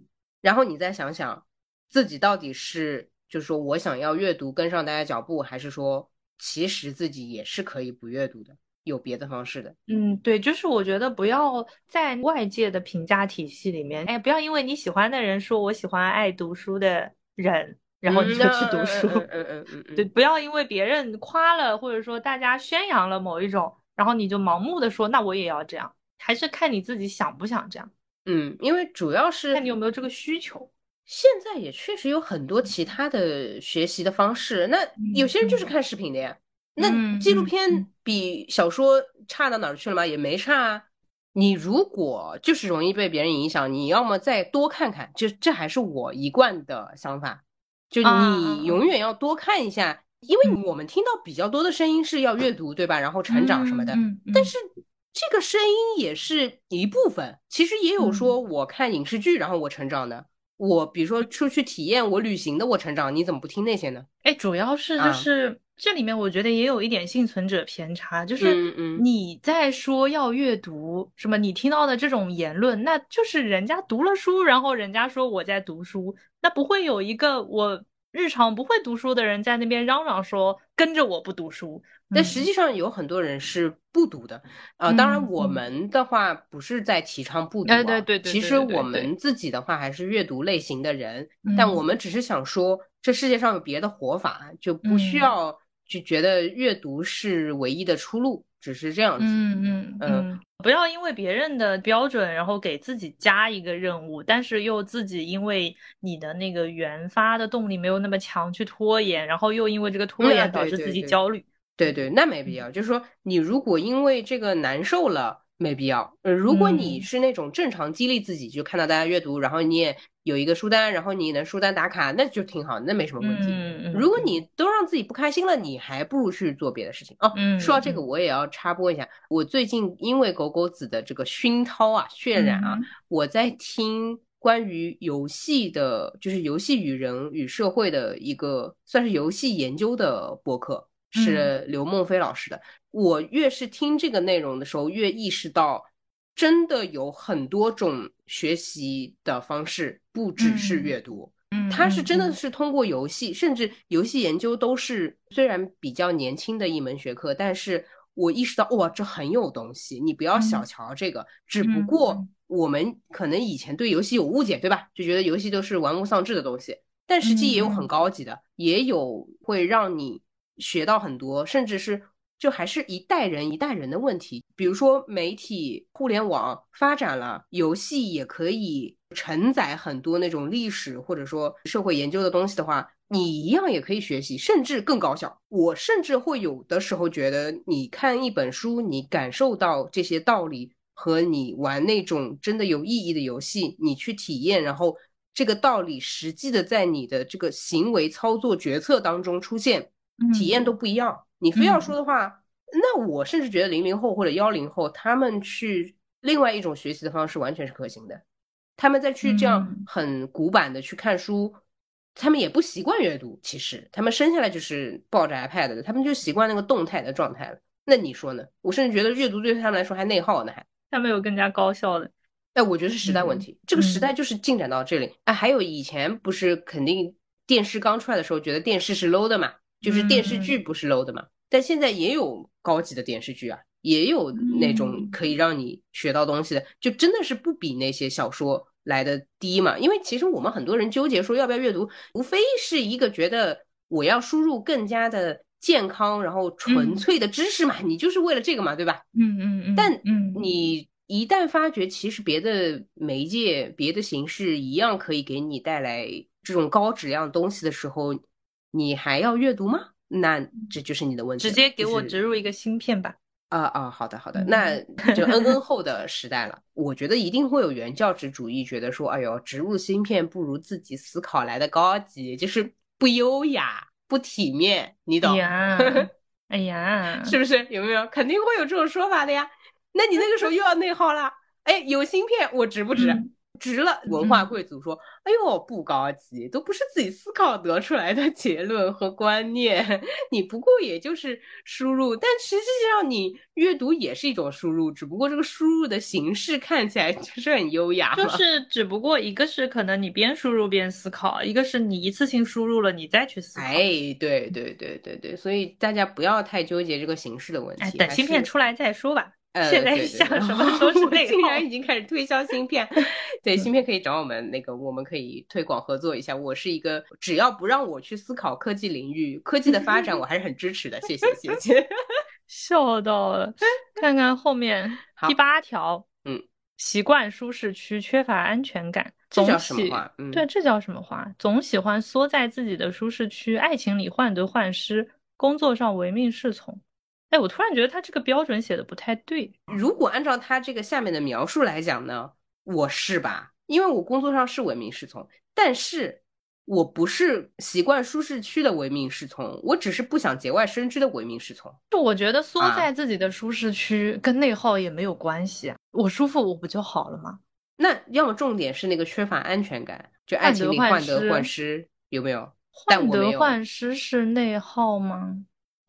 [SPEAKER 2] 然后你再想想自己到底是，就是说我想要阅读跟上大家脚步，还是说其实自己也是可以不阅读的。有别的方式的，
[SPEAKER 1] 嗯，对，就是我觉得不要在外界的评价体系里面，哎，不要因为你喜欢的人说我喜欢爱读书的人，然后你就去读书，
[SPEAKER 2] 嗯嗯嗯，
[SPEAKER 1] 对，不要因为别人夸了或者说大家宣扬了某一种，然后你就盲目的说那我也要这样，还是看你自己想不想这样，
[SPEAKER 2] 嗯，因为主要是
[SPEAKER 1] 看你有没有这个需求。
[SPEAKER 2] 现在也确实有很多其他的学习的方式，那有些人就是看视频的呀。那纪录片比小说差到哪儿去了吗？也没差啊。你如果就是容易被别人影响，你要么再多看看，就这还是我一贯的想法。就你永远要多看一下，因为我们听到比较多的声音是要阅读，对吧？然后成长什么的。但是这个声音也是一部分，其实也有说我看影视剧然后我成长的。我比如说出去体验我旅行的我成长，你怎么不听那些呢？
[SPEAKER 1] 哎，主要是就是。这里面我觉得也有一点幸存者偏差，就是你在说要阅读什么，你听到的这种言论，那就是人家读了书，然后人家说我在读书，那不会有一个我日常不会读书的人在那边嚷嚷说跟着我不读书。
[SPEAKER 2] 但实际上有很多人是不读的呃。当然，我们的话不是在提倡不读，
[SPEAKER 1] 对对对对。
[SPEAKER 2] 其实我们自己的话还是阅读类型的人，但我们只是想说，这世界上有别的活法，就不需要。就觉得阅读是唯一的出路，只是这样子。
[SPEAKER 1] 嗯嗯嗯，不要因为别人的标准，然后给自己加一个任务，但是又自己因为你的那个原发的动力没有那么强去拖延，然后又因为这个拖延导致自己焦虑。
[SPEAKER 2] 对对，那没必要。就是说，你如果因为这个难受了。没必要。呃，如果你是那种正常激励自己，就看到大家阅读，然后你也有一个书单，然后你能书单打卡，那就挺好，那没什么问题。
[SPEAKER 1] 嗯
[SPEAKER 2] 如果你都让自己不开心了，你还不如去做别的事情哦。说到这个，我也要插播一下，我最近因为狗狗子的这个熏陶啊、渲染啊，我在听关于游戏的，就是游戏与人与社会的一个算是游戏研究的博客。是刘梦飞老师的。我越是听这个内容的时候，越意识到，真的有很多种学习的方式，不只是阅读。
[SPEAKER 1] 嗯，
[SPEAKER 2] 他是真的是通过游戏，甚至游戏研究都是虽然比较年轻的一门学科，但是我意识到，哇，这很有东西，你不要小瞧这个。只不过我们可能以前对游戏有误解，对吧？就觉得游戏都是玩物丧志的东西，但实际也有很高级的，也有会让你。学到很多，甚至是就还是一代人一代人的问题。比如说媒体、互联网发展了，游戏也可以承载很多那种历史或者说社会研究的东西的话，你一样也可以学习，甚至更高效。我甚至会有的时候觉得，你看一本书，你感受到这些道理，和你玩那种真的有意义的游戏，你去体验，然后这个道理实际的在你的这个行为操作决策当中出现。体验都不一样，你非要说的话，那我甚至觉得零零后或者幺零后他们去另外一种学习的方式完全是可行的。他们再去这样很古板的去看书，他们也不习惯阅读。其实他们生下来就是抱着 iPad 的，他们就习惯那个动态的状态了。那你说呢？我甚至觉得阅读对他们来说还内耗呢，还
[SPEAKER 1] 他们有更加高效的。
[SPEAKER 2] 哎，我觉得是时代问题，这个时代就是进展到这里。哎，还有以前不是肯定电视刚出来的时候，觉得电视是 low 的嘛，就是电视剧不是 low 的嘛。但现在也有高级的电视剧啊，也有那种可以让你学到东西的，就真的是不比那些小说来的低嘛。因为其实我们很多人纠结说要不要阅读，无非是一个觉得我要输入更加的健康，然后纯粹的知识嘛，你就是为了这个嘛，对吧？
[SPEAKER 1] 嗯嗯嗯。
[SPEAKER 2] 但你。一旦发觉其实别的媒介、别的形式一样可以给你带来这种高质量东西的时候，你还要阅读吗？那这就是你的问题。
[SPEAKER 1] 直接给我植入一个芯片吧。
[SPEAKER 2] 啊啊，好的好的，那就 N N 后的时代了。我觉得一定会有原教旨主义，觉得说，哎呦，植入芯片不如自己思考来的高级，就是不优雅、不体面，你懂？
[SPEAKER 1] 哎呀，
[SPEAKER 2] 是不是？有没有？肯定会有这种说法的呀。那你那个时候又要内耗了，哎，有芯片我值不值？值了。文化贵族说：“哎呦，不高级，都不是自己思考得出来的结论和观念，你不过也就是输入，但实际上你阅读也是一种输入，只不过这个输入的形式看起来 就是很优雅。
[SPEAKER 1] 就是只不过一个是可能你边输入边思考，一个是你一次性输入了你再去思考。
[SPEAKER 2] 哎，对对对对对，所以大家不要太纠结这个形式的问题。
[SPEAKER 1] 哎，等芯片出来再说吧。”
[SPEAKER 2] 现
[SPEAKER 1] 在想什么都是 内
[SPEAKER 2] 竟然已经开始推销芯片，对芯片可以找我们，那个我们可以推广合作一下。我是一个只要不让我去思考科技领域、科技的发展，我还是很支持的。谢谢谢谢，
[SPEAKER 1] 笑到了。看看后面第八条，
[SPEAKER 2] 嗯，
[SPEAKER 1] 习惯舒适区，缺乏安全感。
[SPEAKER 2] 这叫什么话？
[SPEAKER 1] 对，这叫什么话？总喜欢缩在自己的舒适区，爱情里患得患失，工作上唯命是从。哎，我突然觉得他这个标准写的不太对。
[SPEAKER 2] 如果按照他这个下面的描述来讲呢，我是吧？因为我工作上是唯命是从，但是我不是习惯舒适区的唯命是从，我只是不想节外生枝的唯命是从。
[SPEAKER 1] 就我觉得缩在自己的舒适区跟内耗也没有关系啊，我舒服我不就好了吗？
[SPEAKER 2] 那要么重点是那个缺乏安全感，就爱情里患得患失有没有？患
[SPEAKER 1] 得患失是内耗吗？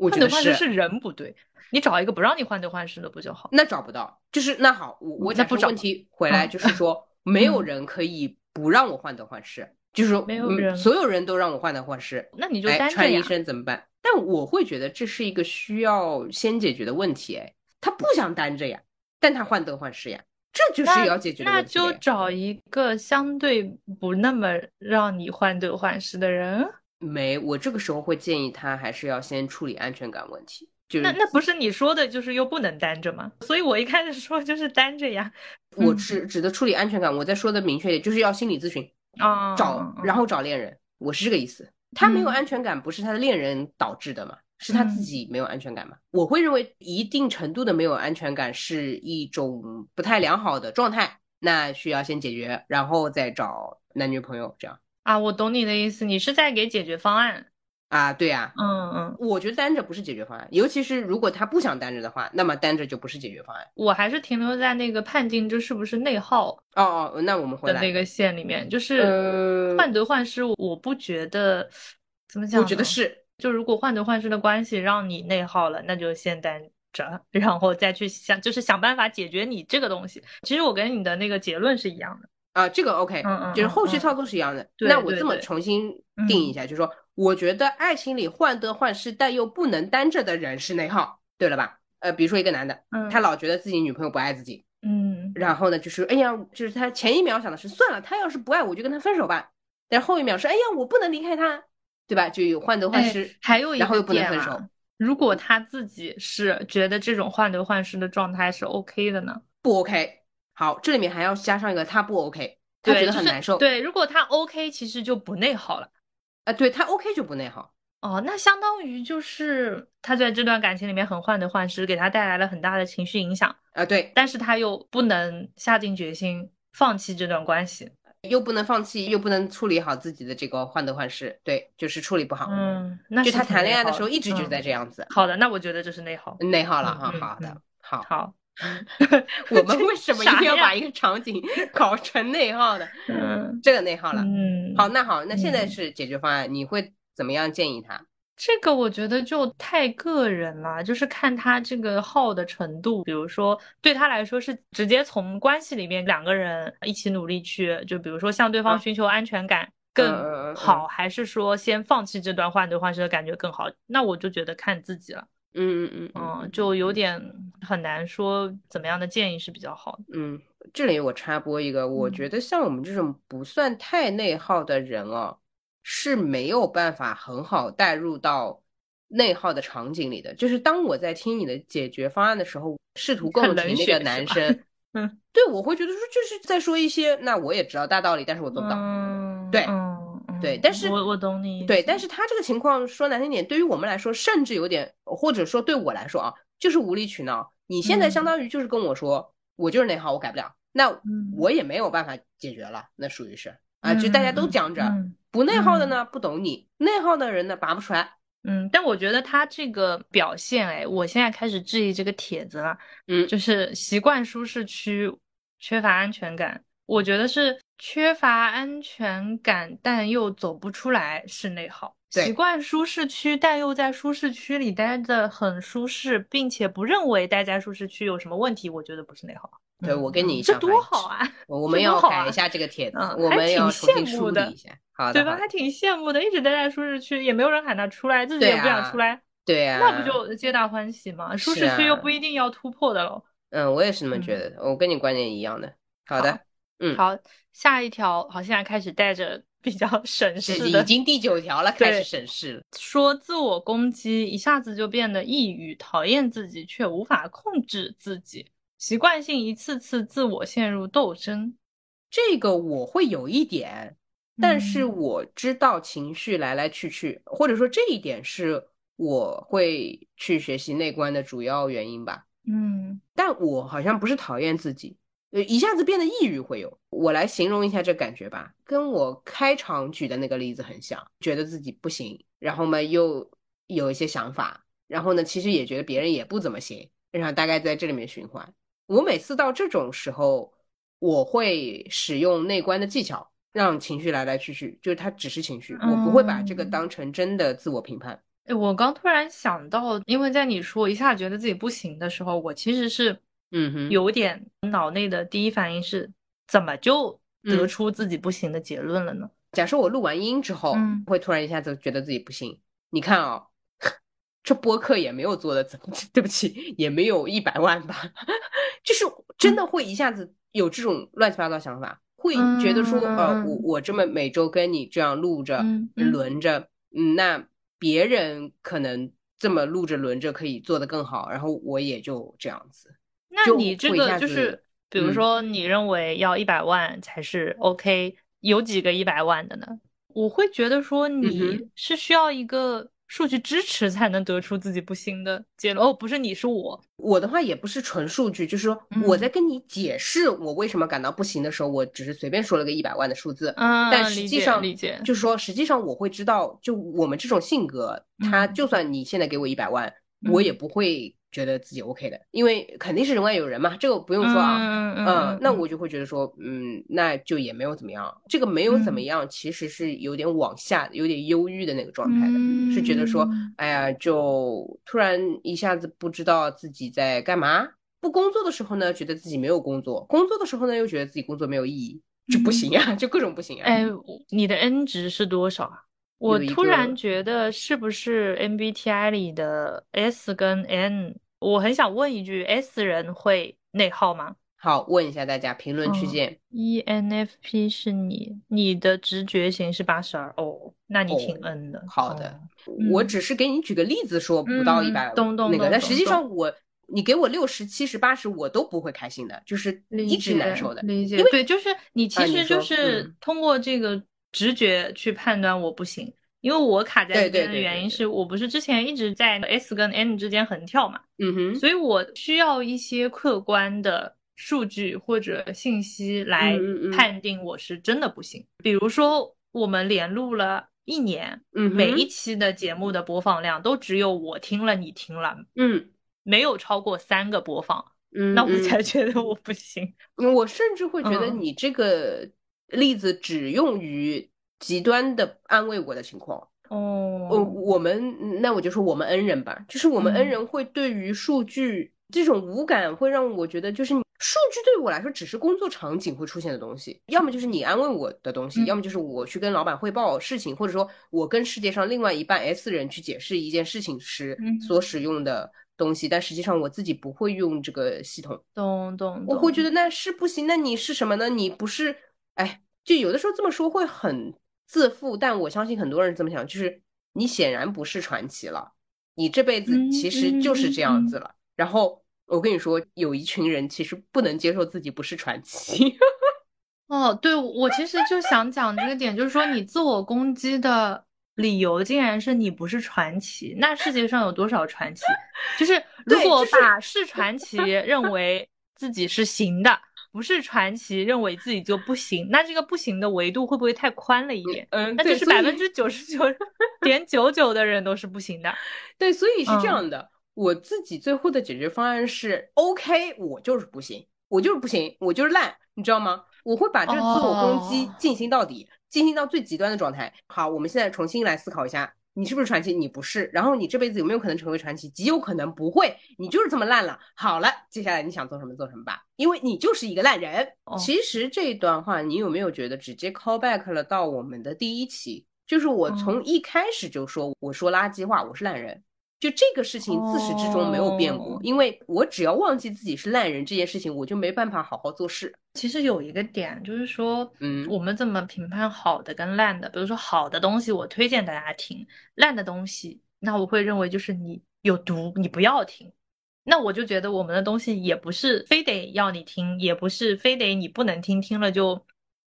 [SPEAKER 2] 患得
[SPEAKER 1] 患失是人不对，你找一个不让你患得患失的不就好？
[SPEAKER 2] 那找不到，就是那好，我我假设问题回来就是说，没有人可以不让我患得患失，就是说
[SPEAKER 1] 没有人，
[SPEAKER 2] 所有人都让我患得患失，
[SPEAKER 1] 那你就单
[SPEAKER 2] 穿医生怎么办？但我会觉得这是一个需要先解决的问题，哎，他不想单着呀，但他患得患失呀，这就是要解决。
[SPEAKER 1] 那就找一个相对不那么让你患得患失的人。
[SPEAKER 2] 没，我这个时候会建议他还是要先处理安全感问题。就
[SPEAKER 1] 那那不是你说的，就是又不能单着吗？所以我一开始说就是单着呀。
[SPEAKER 2] 我指指的处理安全感，我再说的明确点，就是要心理咨询
[SPEAKER 1] 啊，
[SPEAKER 2] 找然后找恋人，我是这个意思。他没有安全感，不是他的恋人导致的嘛？是他自己没有安全感嘛？我会认为一定程度的没有安全感是一种不太良好的状态，那需要先解决，然后再找男女朋友这样。
[SPEAKER 1] 啊，我懂你的意思，你是在给解决方案
[SPEAKER 2] 啊？对呀，
[SPEAKER 1] 嗯嗯，
[SPEAKER 2] 我觉得单着不是解决方案，尤其是如果他不想单着的话，那么单着就不是解决方案。
[SPEAKER 1] 我还是停留在那个判定这是不是内耗
[SPEAKER 2] 哦哦，那我们回
[SPEAKER 1] 来那个线里面，就是患得患失，我不觉得怎么讲，
[SPEAKER 2] 我觉得是，
[SPEAKER 1] 就如果患得患失的关系让你内耗了，那就先单着，然后再去想，就是想办法解决你这个东西。其实我跟你的那个结论是一样的。
[SPEAKER 2] 啊，这个 OK，
[SPEAKER 1] 嗯嗯，
[SPEAKER 2] 就是后续操作是一样的。那我这么重新定义一下，就是说，我觉得爱情里患得患失但又不能单着的人是内耗，对了吧？呃，比如说一个男的，他老觉得自己女朋友不爱自己，
[SPEAKER 1] 嗯，
[SPEAKER 2] 然后呢，就是哎呀，就是他前一秒想的是算了，他要是不爱我就跟他分手吧，但后一秒是哎呀，我不能离开他，对吧？就有患得患失，
[SPEAKER 1] 还有一
[SPEAKER 2] 然后又不能分手。
[SPEAKER 1] 如果他自己是觉得这种患得患失的状态是 OK 的呢？
[SPEAKER 2] 不 OK。好，这里面还要加上一个他不 OK，他觉得很难受。
[SPEAKER 1] 对，如果他 OK，其实就不内耗了。
[SPEAKER 2] 啊，对他 OK 就不内耗。
[SPEAKER 1] 哦，那相当于就是他在这段感情里面很患得患失，给他带来了很大的情绪影响。
[SPEAKER 2] 啊，对，
[SPEAKER 1] 但是他又不能下定决心放弃这段关系。
[SPEAKER 2] 又不能放弃，又不能处理好自己的这个患得患失，对，就是处理不好。
[SPEAKER 1] 嗯，那
[SPEAKER 2] 就他谈恋爱
[SPEAKER 1] 的
[SPEAKER 2] 的时候一直就
[SPEAKER 1] 嗯
[SPEAKER 2] 在这样子，
[SPEAKER 1] 好的，那我觉得这是内耗。
[SPEAKER 2] 内耗了哈。
[SPEAKER 1] 嗯嗯
[SPEAKER 2] 好的
[SPEAKER 1] 嗯，
[SPEAKER 2] 好，
[SPEAKER 1] 好，
[SPEAKER 2] 我们为什么一定要把一个场景 搞成内耗的？
[SPEAKER 1] 嗯
[SPEAKER 2] 这个内耗了。
[SPEAKER 1] 嗯，
[SPEAKER 2] 好，那好，那现在
[SPEAKER 1] 嗯
[SPEAKER 2] 是解决方案，你会怎么样建议他？
[SPEAKER 1] 这个我觉得就太个人了，就是看他这个耗的程度。比如说，对他来说是直接从关系里面两个人一起努力去，就比如说向对方
[SPEAKER 2] 嗯
[SPEAKER 1] 寻求安全感更
[SPEAKER 2] 嗯
[SPEAKER 1] 好，还是说先放弃这段患得患失的感觉更好？那我就觉得看自己了。
[SPEAKER 2] 嗯嗯嗯
[SPEAKER 1] 嗯，就有点很难说怎么样的建议是比较好的。
[SPEAKER 2] 嗯，这里我插播一个，我
[SPEAKER 1] 嗯
[SPEAKER 2] 觉得像我们这种不算太内耗的人哦，是没有办法很好带入到内耗的场景里的。就是当我在听你的解决方案的时候，试图共情那个男生，
[SPEAKER 1] 嗯，
[SPEAKER 2] 对我会觉得说就是在说一些，那我也知道大道理，但是我做不到。
[SPEAKER 1] 嗯，
[SPEAKER 2] 对对但是
[SPEAKER 1] 我我懂你。
[SPEAKER 2] 对，但是他这个情况说难听点，对于我们来说，甚至有点，或者说对我来说啊，就是无理取闹。你现在相
[SPEAKER 1] 嗯
[SPEAKER 2] 当于就是跟我说，我就是内耗，我改不了，那
[SPEAKER 1] 嗯
[SPEAKER 2] 我也没有办法解决了，那属于是啊，就大家都讲着，
[SPEAKER 1] 嗯
[SPEAKER 2] 不内耗的呢不懂你，内耗的人呢拔不出来。
[SPEAKER 1] 嗯，但我觉得他这个表现，哎，我现在开始质疑这个帖子了。
[SPEAKER 2] 嗯
[SPEAKER 1] 就是习惯舒适区，缺乏安全感。我觉得是缺乏安全感，但又走不出来是内耗。习惯舒适区，但又在舒适区里待着很舒适，并且不认为待在舒适区有什么问题，我觉得不是内耗。
[SPEAKER 2] 对，我跟你
[SPEAKER 1] 这多好啊！
[SPEAKER 2] 我我们要改一下这个帖子，
[SPEAKER 1] 嗯
[SPEAKER 2] 我们
[SPEAKER 1] 还挺
[SPEAKER 2] 要重新
[SPEAKER 1] 羡慕的
[SPEAKER 2] 梳理一下。好的，
[SPEAKER 1] 对吧？还挺羡慕的，一直待在舒适区，也没有人喊他出来，自己也不想出来，
[SPEAKER 2] 对啊，
[SPEAKER 1] 那不就皆大欢喜吗？舒适区又
[SPEAKER 2] 啊
[SPEAKER 1] 不一定要突破的喽。
[SPEAKER 2] 嗯，我也是这么
[SPEAKER 1] 嗯
[SPEAKER 2] 觉得的，我跟你观点一样的。好的，嗯
[SPEAKER 1] 好，下一条好，现在开始带着比较 审
[SPEAKER 2] 这
[SPEAKER 1] 视的
[SPEAKER 2] 已经第九条了，开始
[SPEAKER 1] 对
[SPEAKER 2] 审视了。
[SPEAKER 1] 说自我攻击，一下子就变得抑郁，讨厌自己，却无法控制自己，习惯性一次次自我陷入斗争。
[SPEAKER 2] 这个我会有一点，但是
[SPEAKER 1] 嗯
[SPEAKER 2] 我知道情绪来来去去，或者说这一点是我会去学习内观的主要原因吧。
[SPEAKER 1] 嗯
[SPEAKER 2] 但我好像不是讨厌自己，呃，一下子变得抑郁会有。我来形容一下这感觉吧，跟我开场举的那个例子很像，觉得自己不行，然后呢又有一些想法，然后呢其实也觉得别人也不怎么行，然后大概在这里面循环。我每次到这种时候，我会使用内观的技巧，让情绪来来去去，就是它只是情绪，我不会把这个
[SPEAKER 1] 嗯
[SPEAKER 2] 当成真的自我评判。
[SPEAKER 1] 哎，我刚突然想到，因为在你说一下觉得自己不行的时候，我其实是
[SPEAKER 2] 嗯哼
[SPEAKER 1] 有点脑内的第一反应是，怎么就得
[SPEAKER 2] 嗯
[SPEAKER 1] 出自己不行的结论了呢？
[SPEAKER 2] 假设我录完音之后，
[SPEAKER 1] 嗯
[SPEAKER 2] 会突然一下子觉得自己不行。你看啊、这播客也没有做的怎么，对不起，也没有一百万吧，就是真的会一下子有这种乱七八糟想法，会觉得说，呃，
[SPEAKER 1] 嗯
[SPEAKER 2] 我我这么每周跟你这样录着，轮着，嗯，那别人可能这么录着轮着可以做得更好，然后我也就这样子。就
[SPEAKER 1] 那你这个就是，比如
[SPEAKER 2] 嗯。
[SPEAKER 1] 说你认为要一百万才是 OK，有几个一百万的呢？我会觉得说
[SPEAKER 2] 嗯
[SPEAKER 1] 你是需要一个数据支持才能得出自己不行的结论。哦，不是你是我，
[SPEAKER 2] 我的话也不是纯数据，就是说我
[SPEAKER 1] 嗯。
[SPEAKER 2] 在跟你解释我为什么感到不行的时候，我只是随便说了个一百万的数字，
[SPEAKER 1] 嗯，
[SPEAKER 2] 但实际上
[SPEAKER 1] 理解，
[SPEAKER 2] 就是说，实际上我会知道，就我们这种性格，他
[SPEAKER 1] 嗯。
[SPEAKER 2] 就算你现在给我一百万，我也
[SPEAKER 1] 嗯。
[SPEAKER 2] 不会觉得自己 OK 的，因为肯定是人外有人嘛，这个不用说啊。
[SPEAKER 1] 嗯
[SPEAKER 2] 那我就会觉得说，嗯，那就也没有怎么样。这个没有怎么
[SPEAKER 1] 嗯
[SPEAKER 2] 样，其实是有点往下，有点忧郁的那个状态的，是觉得说
[SPEAKER 1] 嗯，
[SPEAKER 2] 哎呀，就突然一下子不知道自己在干嘛。不工作的时候呢，觉得自己没有工作；工作的时候呢，又觉得自己工作没有意义，就不行呀，就各种不行呀。
[SPEAKER 1] 哎，你的 N 值是多少啊？我突然觉得是不是 MBTI 里的 S 跟 N？我很想问一句：S 人会内耗吗
[SPEAKER 2] 好，问一下大家评论区
[SPEAKER 1] 嗯
[SPEAKER 2] 见。
[SPEAKER 1] ？ENFP 是你，你的直觉型是八十二哦，那你挺
[SPEAKER 2] 哦
[SPEAKER 1] N 的。
[SPEAKER 2] 好的
[SPEAKER 1] 哦，
[SPEAKER 2] 我
[SPEAKER 1] 嗯
[SPEAKER 2] 只是给你举个例子，说不到一
[SPEAKER 1] 嗯
[SPEAKER 2] 百
[SPEAKER 1] 懂懂
[SPEAKER 2] 那个，
[SPEAKER 1] 懂
[SPEAKER 2] 但实际上我你给我六十、七十、八十，我都不会开心的，就是一直难受的。
[SPEAKER 1] 理解，对，就是你其实就是
[SPEAKER 2] 嗯
[SPEAKER 1] 通过这个直觉去判断我不行，因为我卡在
[SPEAKER 2] 对
[SPEAKER 1] 这边的原因是我不是之前一直在 S 跟 N 之间横跳嘛，
[SPEAKER 2] 嗯哼，
[SPEAKER 1] 所以我需要一些客观的数据或者信息来判定我是真的不行。比如说，我们连录了一年，每一期的节目的播放量都只有我听了，你听了，
[SPEAKER 2] 嗯，
[SPEAKER 1] 没有超过三个播放，嗯，那我才觉得我不行。
[SPEAKER 2] 我甚至会觉得你这个例子只用于极端的安慰我的情况。
[SPEAKER 1] 哦，
[SPEAKER 2] 我我们那我就说我们恩人吧，就是我们恩人会对于数据这种无感，会让我觉得就是数据对我来说只是工作场景会出现的东西，要么就是你安慰我的东西，要么就是我去跟老板汇报事情，或者说我跟世界上另外一半 S 人去解释一件事情时所使用的东西，但实际上我自己不会用这个系统。
[SPEAKER 1] 懂懂，
[SPEAKER 2] 我会觉得那是不行，那你是什么呢？你不是，哎，就有的时候这么说会很。自负，但我相信很多人这么想，就是你显然不是传奇了，你这辈子其实就是这样子了。然后我跟你说，有一群人其实不能接受自己不是传奇。
[SPEAKER 1] 哦，对，我其实就想讲这个点，就是说你自我攻击的理由竟然是你不是传奇，那世界上有多少传奇？就是如果把是传奇认为自己是行的。不是传奇认为自己就不行，那这个不行的维度会不会太宽了一点？
[SPEAKER 2] 嗯，
[SPEAKER 1] 那就是百分之九十九 点九九的人都是不行的。
[SPEAKER 2] 对，所以是这样的。我自己最后的解决方案是，OK，我就是不行，我就是不行，我就是烂，你知道吗？我会把这个自我攻击进行到底，进行到最极端的状态。好，我们现在重新来思考一下。你是不是传奇？你不是。然后你这辈子有没有可能成为传奇？极有可能不会。你就是这么烂了。好了，接下来你想做什么做什么吧，因为你就是一个烂人。其实这一段话，你有没有觉得直接 call back 了到我们的第一期？就是我从一开始就说，我说垃圾话，我是烂人。就这个事情自始至终没有变过，因为我只要忘记自己是烂人这件事情，我就没办法好好做事。
[SPEAKER 1] 其实有一个点就是说，嗯，我们怎么评判好的跟烂的？比如说好的东西我推荐大家听，烂的东西那我会认为就是你有毒，你不要听。那我就觉得我们的东西也不是非得要你听，也不是非得你不能听，听了就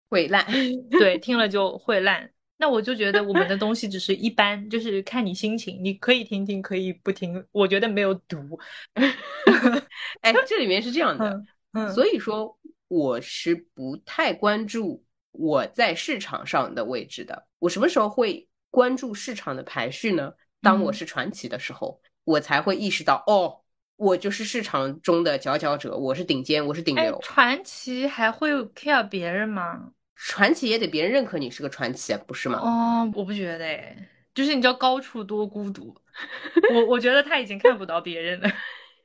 [SPEAKER 2] 会烂。
[SPEAKER 1] 对，听了就会烂。那我就觉得我们的东西只是一般，就是看你心情，你可以听听，可以不听，我觉得没有毒。
[SPEAKER 2] 哎，这里面是这样的，嗯所以说我是不太关注我在市场上的位置的。我什么时候会关注市场的排序呢？当我是传奇的时候，我才会意识到，哦，我就是市场中的佼佼者，我是顶尖，我是顶流。
[SPEAKER 1] 传奇还会 care 别人吗？
[SPEAKER 2] 传奇也得别人认可你是个传奇，不是吗？
[SPEAKER 1] 哦，我不觉得哎，就是你知道高处多孤独。我我觉得他已经看不到别人了，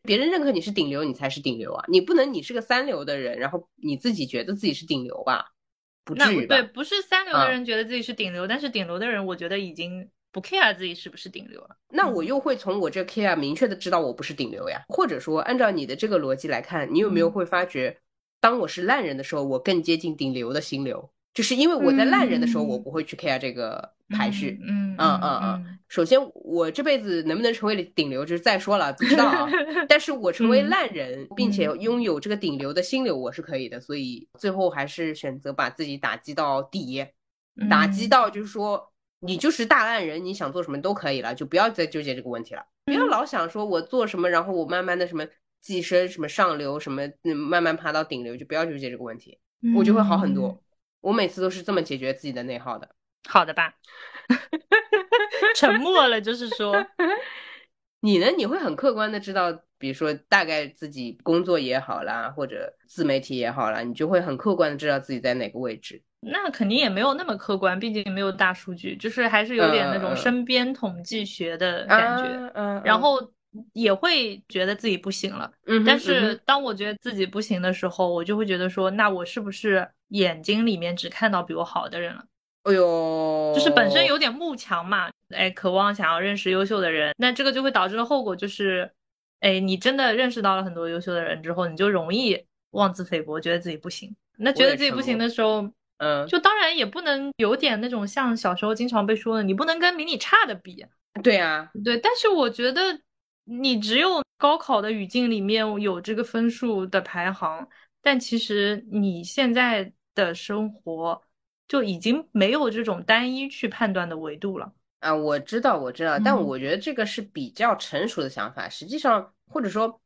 [SPEAKER 2] 别人认可你是顶流，你才是顶流啊！你不能你是个三流的人，然后你自己觉得自己是顶流吧？不至于
[SPEAKER 1] 吧？对，不是三流的人觉得自己是顶流，但是顶流的人，我觉得已经不 care 自己是不是顶流了。
[SPEAKER 2] 那我又会从我这 care 明确的知道我不是顶流呀？或者说，按照你的这个逻辑来看，你有没有会发觉？当我是烂人的时候，我更接近顶流的心流，就是因为我在烂人的时候，我不会去 care 这个排序。
[SPEAKER 1] 嗯
[SPEAKER 2] 嗯嗯嗯。首先，我这辈子能不能成为顶流，就是再说了，不知道啊。但是我成为烂人，并且拥有这个顶流的心流，我是可以的。所以最后还是选择把自己打击到底，打击到就是说，你就是大烂人，你想做什么都可以了，就不要再纠结这个问题了。不要老想说我做什么，然后我慢慢的什么。跻身什么上流什么，嗯，慢慢爬到顶流，就不要纠结这个问题，我就会好很多。我每次都是这么解决自己的内耗的。
[SPEAKER 1] 好的吧？沉默了，就是说，
[SPEAKER 2] 你呢？你会很客观的知道，比如说大概自己工作也好啦，或者自媒体也好啦，你就会很客观的知道自己在哪个位置。
[SPEAKER 1] 那肯定也没有那么客观，毕竟没有大数据，就是还是有点那种身边统计学的感觉。嗯，然后。也会觉得自己不行了，嗯，但是当我觉得自己不行的时候，我就会觉得说，那我是不是眼睛里面只看到比我好的人了？
[SPEAKER 2] 哎呦，
[SPEAKER 1] 就是本身有点慕强嘛，哎，渴望想要认识优秀的人，那这个就会导致的后果就是，哎，你真的认识到了很多优秀的人之后，你就容易妄自菲薄，觉得自己不行。那觉得自己不行的时候，
[SPEAKER 2] 嗯，
[SPEAKER 1] 就当然也不能有点那种像小时候经常被说的，你不能跟比你差的比。
[SPEAKER 2] 对啊，
[SPEAKER 1] 对，但是我觉得。你只有高考的语境里面有这个分数的排行，但其实你现在的生活就已经没有这种单一去判断的维度了
[SPEAKER 2] 啊！我知道，我知道，但我觉得这个是比较成熟的想法。实际上，或者说，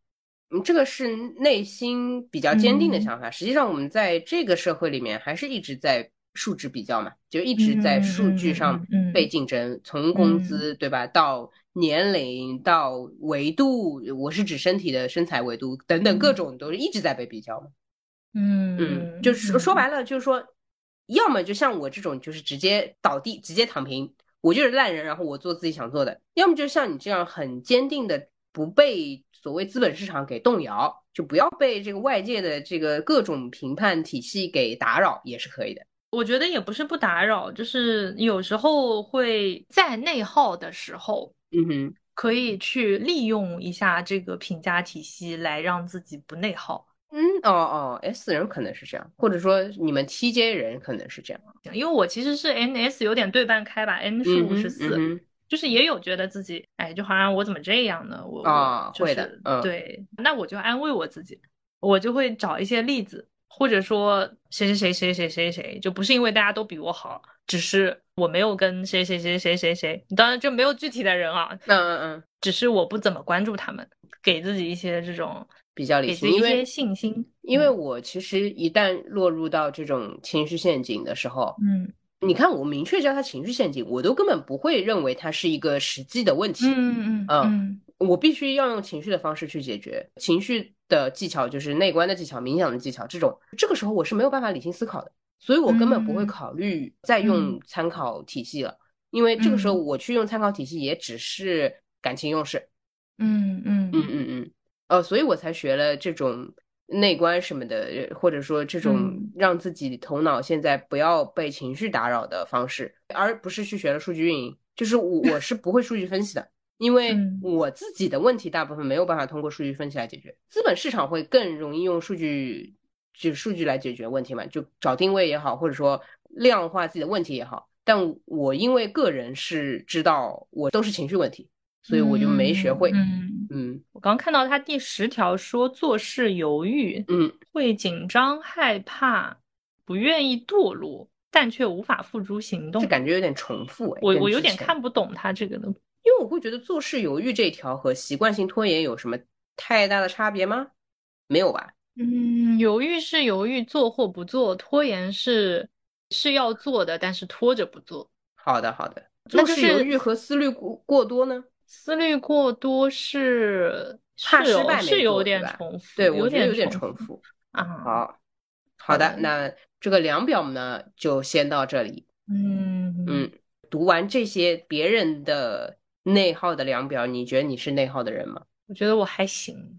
[SPEAKER 2] 嗯，这个是内心比较坚定的想法。实际上，我们在这个社会里面还是一直在数值比较嘛，就一直在数据上被竞争，从工资对吧，到年龄，到维度，我是指身体的身材维度等等各种都是一直在被比较嘛。
[SPEAKER 1] 嗯
[SPEAKER 2] 嗯，就是说白了，就是说，要么就像我这种，就是直接倒地，直接躺平，我就是烂人，然后我做自己想做的；要么就像你这样很坚定的，不被所谓资本市场给动摇，就不要被这个外界的这个各种评判体系给打扰，也是可以的。
[SPEAKER 1] 我觉得也不是不打扰，就是有时候会在内耗的时候，
[SPEAKER 2] 嗯哼，
[SPEAKER 1] 可以去利用一下这个评价体系来让自己不内耗。
[SPEAKER 2] 嗯哦哦，S 人可能是这样，或者说你们 TJ 人可能是这样，
[SPEAKER 1] 因为我其实是 NS 有点对半开吧，N 是五十四，就是也有觉得自己，哎，就好像我怎么这样呢？我
[SPEAKER 2] 啊，
[SPEAKER 1] 会
[SPEAKER 2] 的，
[SPEAKER 1] 对，那我就安慰我自己，我就会找一些例子，或者说谁谁谁谁谁谁谁，就不是因为大家都比我好，只是我没有跟谁谁谁谁谁谁，当然就没有具体的人啊，
[SPEAKER 2] 嗯嗯嗯，
[SPEAKER 1] 只是我不怎么关注他们，给自己一些这种。
[SPEAKER 2] 比较理性，因
[SPEAKER 1] 为信心。
[SPEAKER 2] 因为我其实一旦落入到这种情绪陷阱的时候，
[SPEAKER 1] 嗯，
[SPEAKER 2] 你看我明确叫它情绪陷阱，我都根本不会认为它是一个实际的问题。
[SPEAKER 1] 嗯嗯嗯，
[SPEAKER 2] 我必须要用情绪的方式去解决。情绪的技巧就是内观的技巧、冥想的技巧，这种这个时候我是没有办法理性思考的，所以我根本不会考虑再用参考体系了，因为这个时候我去用参考体系也只是感情用事。
[SPEAKER 1] 嗯嗯
[SPEAKER 2] 嗯嗯嗯。呃，所以我才学了这种内观什么的，或者说这种让自己头脑现在不要被情绪打扰的方式，而不是去学了数据运营。就是我我是不会数据分析的，因为我自己的问题大部分没有办法通过数据分析来解决。资本市场会更容易用数据，就数据来解决问题嘛，就找定位也好，或者说量化自己的问题也好。但我因为个人是知道我都是情绪问题。所以我就没学会。
[SPEAKER 1] 嗯
[SPEAKER 2] 嗯，
[SPEAKER 1] 我刚看到他第十条说做事犹豫，
[SPEAKER 2] 嗯，
[SPEAKER 1] 会紧张、害怕、不愿意堕落，但却无法付诸行动。
[SPEAKER 2] 这感觉有点重复哎。
[SPEAKER 1] 我我有点看不懂他这个的，
[SPEAKER 2] 因为我会觉得做事犹豫这条和习惯性拖延有什么太大的差别吗？没有吧？
[SPEAKER 1] 嗯，犹豫是犹豫做或不做，拖延是是要做的，但是拖着不做。
[SPEAKER 2] 好的好的，做事犹豫和思虑过过多呢？
[SPEAKER 1] 思虑过多是
[SPEAKER 2] 怕失败，
[SPEAKER 1] 是有点重复，
[SPEAKER 2] 对我觉得
[SPEAKER 1] 有
[SPEAKER 2] 点重复
[SPEAKER 1] 啊。
[SPEAKER 2] 好，好的，那这个量表呢，就先到这里。
[SPEAKER 1] 嗯
[SPEAKER 2] 嗯，读完这些别人的内耗的量表，你觉得你是内耗的人吗？
[SPEAKER 1] 我觉得我还行，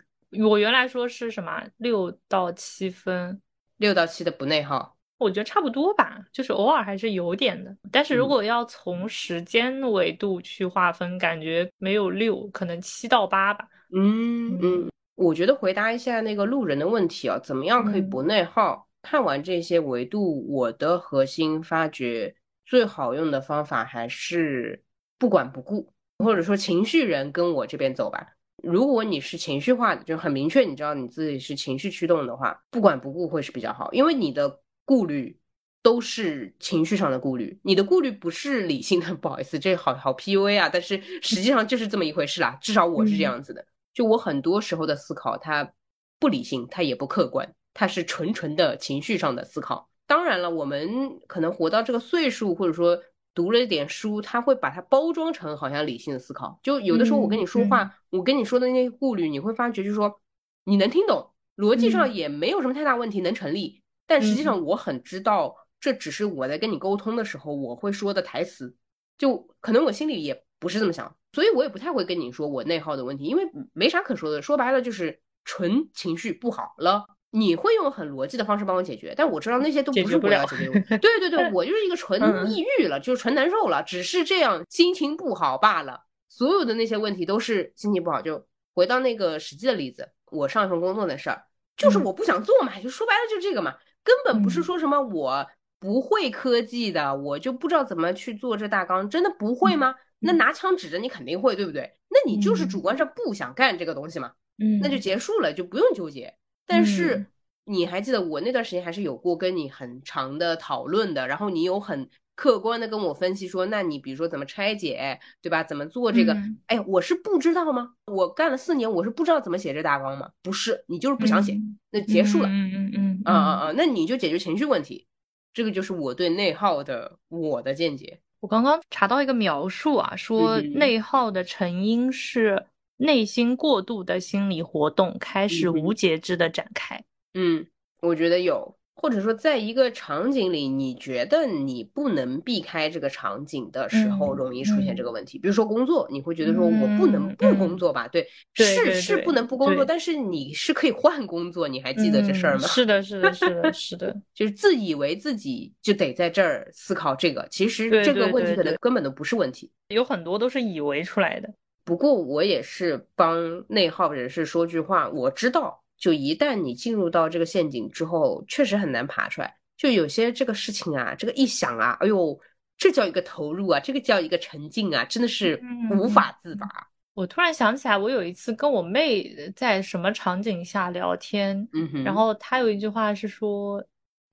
[SPEAKER 1] 我原来说是什么六到七分，
[SPEAKER 2] 六到七的不内耗。
[SPEAKER 1] 我觉得差不多吧，就是偶尔还是有点的。但是如果要从时间维度去划分，感觉没有六，可能七到八吧。
[SPEAKER 2] 嗯嗯，我觉得回答一下那个路人的问题啊，怎么样可以不内耗？看完这些维度，我的核心发觉最好用的方法还是不管不顾，或者说情绪人跟我这边走吧。如果你是情绪化的，就很明确，你知道你自己是情绪驱动的话，不管不顾会是比较好，因为你的。顾虑都是情绪上的顾虑，你的顾虑不是理性的。不好意思，这好好 PUA 啊，但是实际上就是这么一回事啦。至少我是这样子的，就我很多时候的思考，它不理性，它也不客观，它是纯纯的情绪上的思考。当然了，我们可能活到这个岁数，或者说读了一点书，他会把它包装成好像理性的思考。就有的时候我跟你说话，我跟你说的那些顾虑，你会发觉就是说你能听懂，逻辑上也没有什么太大问题，能成立。但实际上，我很知道，这只是我在跟你沟通的时候我会说的台词，就可能我心里也不是这么想，所以我也不太会跟你说我内耗的问题，因为没啥可说的。说白了就是纯情绪不好了，你会用很逻辑的方式帮我解决，但我知道那些都不是我要解决。对对对，我就是一个纯抑郁了，就是纯难受了，只是这样心情不好罢了。所有的那些问题都是心情不好。就回到那个实际的例子，我上一份工作的事儿，就是我不想做嘛，就说白了就这个嘛。根本不是说什么我不会科技的，我就不知道怎么去做这大纲，真的不会吗？那拿枪指着你肯定会，对不对？那你就是主观上不想干这个东西嘛，
[SPEAKER 1] 嗯，
[SPEAKER 2] 那就结束了，就不用纠结。但是你还记得我那段时间还是有过跟你很长的讨论的，然后你有很客观的跟我分析说，那你比如说怎么拆解，对吧？怎么做这个？哎，我是不知道吗？我干了四年，我是不知道怎么写这大纲吗？不是，你就是不想写，那结束了。
[SPEAKER 1] 嗯嗯嗯，
[SPEAKER 2] 啊啊啊，那你就解决情绪问题。这个就是我对内耗的我的见解。
[SPEAKER 1] 我刚刚查到一个描述啊，说内耗的成因是内心过度的心理活动开始无节制的展开。
[SPEAKER 2] 嗯，我觉得有。或者说，在一个场景里，你觉得你不能避开这个场景的时候，容易出现这个问题。比如说工作，你会觉得说我不能不工作吧？对，是是不能不工作，但是你是可以换工作。你还记得这事儿吗？
[SPEAKER 1] 是的，是的，是的，是的，
[SPEAKER 2] 就是自以为自己就得在这儿思考这个，其实这个问题可能根本都不是问题，
[SPEAKER 1] 有很多都是以为出来的。
[SPEAKER 2] 不过我也是帮内耗人士说句话，我知道。就一旦你进入到这个陷阱之后，确实很难爬出来。就有些这个事情啊，这个一想啊，哎呦，这叫一个投入啊，这个叫一个沉浸啊，真的是无法自拔。
[SPEAKER 1] 我突然想起来，我有一次跟我妹在什么场景下聊天，
[SPEAKER 2] 嗯
[SPEAKER 1] 然后她有一句话是说，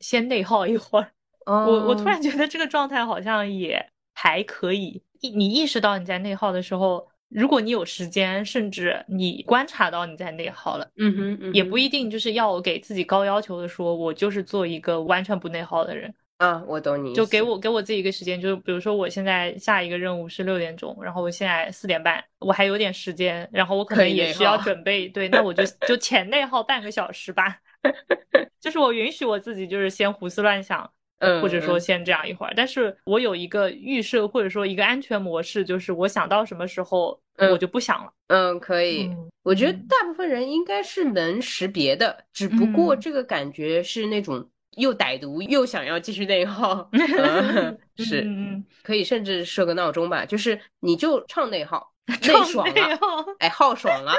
[SPEAKER 1] 先内耗一会儿。我我突然觉得这个状态好像也还可以。意你意识到你在内耗的时候。如果你有时间，甚至你观察到你在内耗了，
[SPEAKER 2] 嗯哼，
[SPEAKER 1] 也不一定就是要我给自己高要求的说，我就是做一个完全不内耗的人
[SPEAKER 2] 啊。我懂你，
[SPEAKER 1] 就给我给我自己一个时间，就是比如说我现在下一个任务是六点钟，然后我现在四点半，我还有点时间，然后我可能也需要准备，对，那我就就浅内耗半个小时吧，就是我允许我自己就是先胡思乱想。
[SPEAKER 2] 嗯，
[SPEAKER 1] 或者说先这样一会儿，但是我有一个预设或者说一个安全模式，就是我想到什么时候我就不想了。
[SPEAKER 2] 嗯，可以。我觉得大部分人应该是能识别的，只不过这个感觉是那种又歹毒又想要继续内耗。是，可以甚至设个闹钟吧，就是你就唱内耗，内爽了，哎，耗爽了，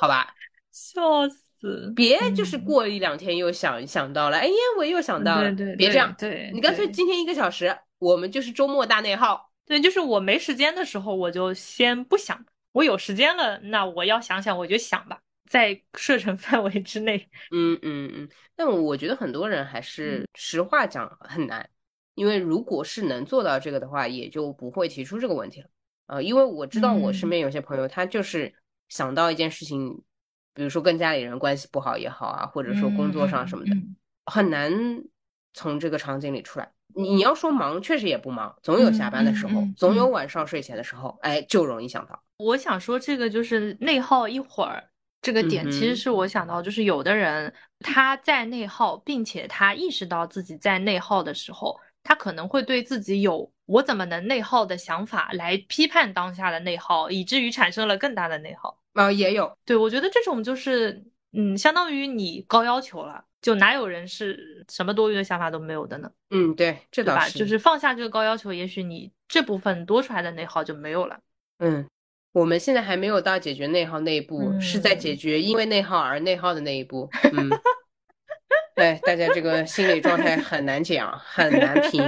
[SPEAKER 2] 好吧？
[SPEAKER 1] 笑死。
[SPEAKER 2] 别就是过一两天又想想到了，哎呀，我又想到了，别这样，
[SPEAKER 1] 对
[SPEAKER 2] 你干脆今天一个小时，我们就是周末大内耗。
[SPEAKER 1] 对，就是我没时间的时候，我就先不想；我有时间了，那我要想想，我就想吧，在射程 范围之内。
[SPEAKER 2] 嗯嗯嗯。但我觉得很多人还是实话讲很难，因为如果是能做到这个的话，也就不会提出这个问题了。呃，因为我知道我身边有些朋友，他就是想到一件事情。比如说跟家里人关系不好也好啊，或者说工作上什么的，很难从这个场景里出来。你要说忙，确实也不忙，总有下班的时候，总有晚上睡前的时候，哎，就容易想到。
[SPEAKER 1] 我想说这个就是内耗一会儿这个点，其实是我想到，就是有的人他在内耗，并且他意识到自己在内耗的时候，他可能会对自己有我怎么能内耗的想法来批判当下的内耗，以至于产生了更大的内耗。
[SPEAKER 2] 啊，也有，
[SPEAKER 1] 对我觉得这种就是，嗯，相当于你高要求了，就哪有人是什么多余的想法都没有的呢？
[SPEAKER 2] 嗯，对，这倒
[SPEAKER 1] 是，就是放下这个高要求，也许你这部分多出来的内耗就没有了。
[SPEAKER 2] 嗯，我们现在还没有到解决内耗那一步，是在解决因为内耗而内耗的那一步。嗯，对，大家这个心理状态很难讲，很难评，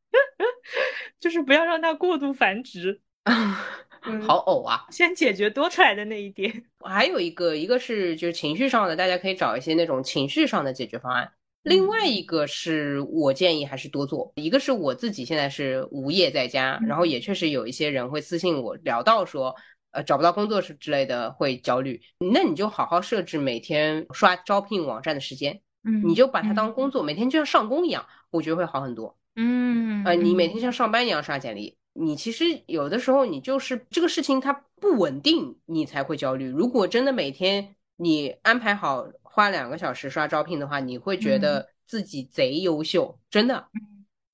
[SPEAKER 1] 就是不要让它过度繁殖。
[SPEAKER 2] 好呕啊！
[SPEAKER 1] 先解决多出来的那一点。
[SPEAKER 2] 还有一个，一个是就是情绪上的，大家可以找一些那种情绪上的解决方案。另外一个是我建议还是多做。一个是我自己现在是无业在家，然后也确实有一些人会私信我聊到说，呃，找不到工作是之类的会焦虑。那你就好好设置每天刷招聘网站的时间，
[SPEAKER 1] 嗯，
[SPEAKER 2] 你就把它当工作，每天就像上工一样，我觉得会好很多。
[SPEAKER 1] 嗯，
[SPEAKER 2] 呃，你每天像上班一样刷简历。你其实有的时候，你就是这个事情它不稳定，你才会焦虑。如果真的每天你安排好花两个小时刷招聘的话，你会觉得自己贼优秀，真的。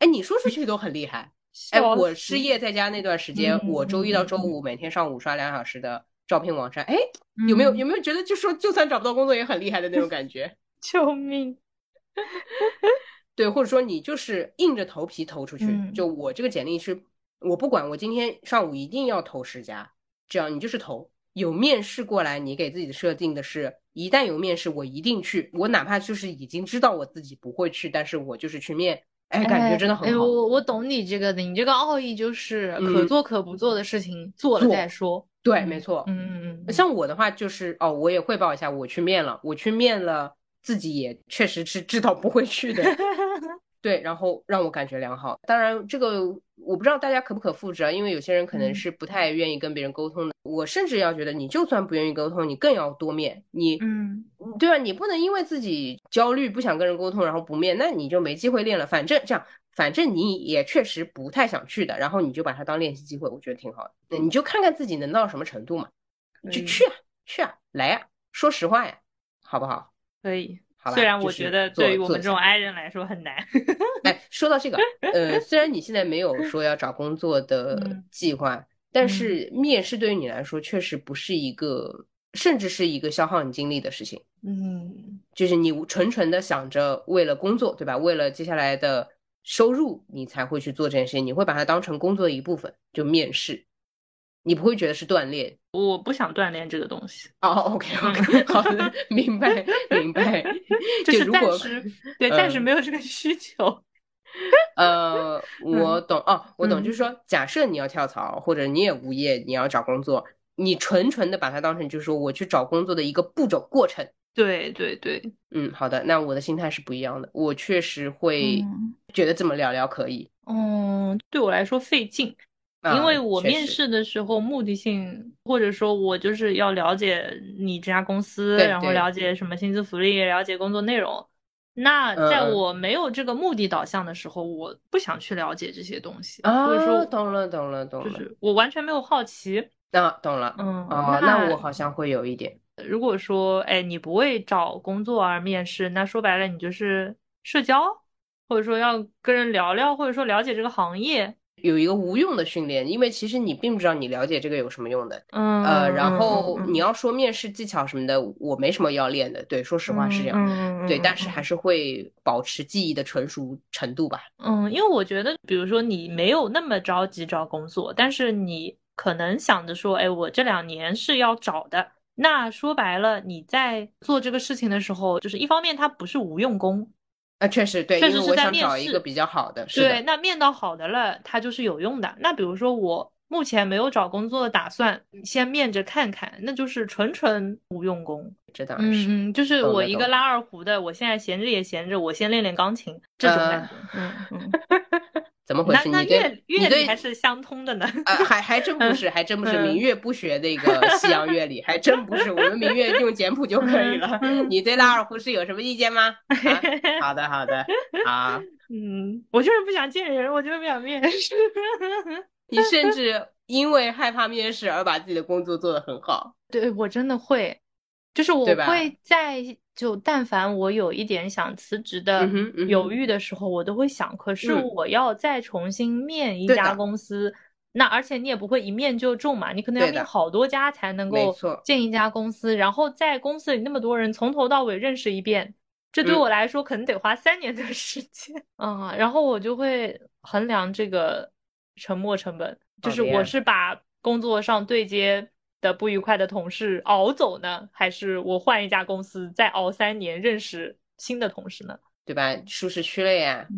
[SPEAKER 2] 哎，你说出去都很厉害。哎，我失业在家那段时间，我周一到周五每天上午刷两小时的招聘网站。哎，有没有有没有觉得就说就算找不到工作也很厉害的那种感觉？
[SPEAKER 1] 救命！
[SPEAKER 2] 对，或者说你就是硬着头皮投出去。就我这个简历是。我不管，我今天上午一定要投十家，这样你就是投。有面试过来，你给自己的设定的是，一旦有面试，我一定去。我哪怕就是已经知道我自己不会去，但是我就是去面。哎，感觉真的很
[SPEAKER 1] 好。我我懂你这个的，你这个奥义就是可做可不做的事情做了再说。
[SPEAKER 2] 对，没错。
[SPEAKER 1] 嗯嗯嗯。
[SPEAKER 2] 像我的话就是哦，我也汇报一下，我去面了，我去面了，自己也确实是知道不会去的。对，然后让我感觉良好。当然，这个我不知道大家可不可复制啊，因为有些人可能是不太愿意跟别人沟通的。我甚至要觉得，你就算不愿意沟通，你更要多面。你，
[SPEAKER 1] 嗯，
[SPEAKER 2] 对啊，你不能因为自己焦虑不想跟人沟通，然后不面，那你就没机会练了。反正这样，反正你也确实不太想去的，然后你就把它当练习机会，我觉得挺好的。你就看看自己能到什么程度嘛，就去啊，去啊，来呀，说实话呀，好不好？
[SPEAKER 1] 可以。
[SPEAKER 2] 好
[SPEAKER 1] 虽然我觉得对于我们这种 I 人来说很难。
[SPEAKER 2] 哎，说到这个，呃，虽然你现在没有 说要找工作的计划，但是面试对于你来说确实不是一个，甚至是一个消耗你精力的事情。
[SPEAKER 1] 嗯，
[SPEAKER 2] 就是你纯纯的想着为了工作，对吧？为了接下来的收入，你才会去做这件事情，你会把它当成工作的一部分，就面试。你不会觉得是锻炼？
[SPEAKER 1] 我不想锻炼这个东西。
[SPEAKER 2] 哦，OK，OK，好的，明白，明白。
[SPEAKER 1] 就是
[SPEAKER 2] 暂
[SPEAKER 1] 时，对，暂时没有这个需求。
[SPEAKER 2] 呃，我懂哦，我懂，就是说，假设你要跳槽，或者你也无业，你要找工作，你纯纯的把它当成就是说我去找工作的一个步骤过程。
[SPEAKER 1] 对对对，
[SPEAKER 2] 嗯，好的，那我的心态是不一样的，我确实会觉得这么聊聊可以。
[SPEAKER 1] 嗯，对我来说费劲。因为我面试的时候目的性，或者说我就是要了解你这家公司，然后了解什么薪资福利，了解工作内容。那在我没有这个目的导向的时候，我不想去了解这些东西。或者说，
[SPEAKER 2] 懂了，懂了，懂了，
[SPEAKER 1] 就是我完全没有好奇。
[SPEAKER 2] 那懂了，嗯，哦，那我好像会有一点。
[SPEAKER 1] 如果说，哎，你不为找工作而面试，那说白了，你就是社交，或者说要跟人聊聊，或者说了解这个行业。
[SPEAKER 2] 有一个无用的训练，因为其实你并不知道你了解这个有什么用的，
[SPEAKER 1] 嗯，
[SPEAKER 2] 呃，然后你要说面试技巧什么的，我没什么要练的，对，说实话是这样，对，但是还是会保持记忆的纯熟程度吧。
[SPEAKER 1] 嗯，因为我觉得，比如说你没有那么着急找工作，但是你可能想着说，哎，我这两年是要找的，那说白了，你在做这个事情的时候，就是一方面它不是无用功。
[SPEAKER 2] 啊，确实对，
[SPEAKER 1] 确实是在面
[SPEAKER 2] 试一个比较好的，
[SPEAKER 1] 对，那面到好的了，它就是有用的。那比如说我目前没有找工作的打算，先面着看看，那就是纯纯无用功。
[SPEAKER 2] 这当然是，
[SPEAKER 1] 嗯，就是我一个拉二胡的，我现在闲着也闲着，我先练练钢琴，这种感觉，嗯嗯。
[SPEAKER 2] 怎么回事？
[SPEAKER 1] 你
[SPEAKER 2] 对
[SPEAKER 1] 乐理还是相通的呢？
[SPEAKER 2] 呃，还还真不是，还真不是。明月不学那个西洋乐理，还真不是。我们明月用简谱就可以了。你对拉二胡是有什么意见吗？好的，好的，好。
[SPEAKER 1] 嗯，我就是不想见人，我就是不想面试。
[SPEAKER 2] 你甚至因为害怕面试而把自己的工作做得很好。
[SPEAKER 1] 对，我真的会，就是我会在。就但凡我有一点想辞职的犹豫的时候，我都会想，可是我要再重新面一家公司，那而且你也不会一面就中嘛，你可能要面好多家才能够进一家公司，然后在公司里那么多人从头到尾认识一遍，这对我来说可能得花三年的 时间。啊，然后我就会衡量这个沉没成本，就是我是把工作上对接。的不愉快的同事熬走呢，还是我换一家公司再熬三年认识新的同事呢？
[SPEAKER 2] 对吧？舒适区了呀，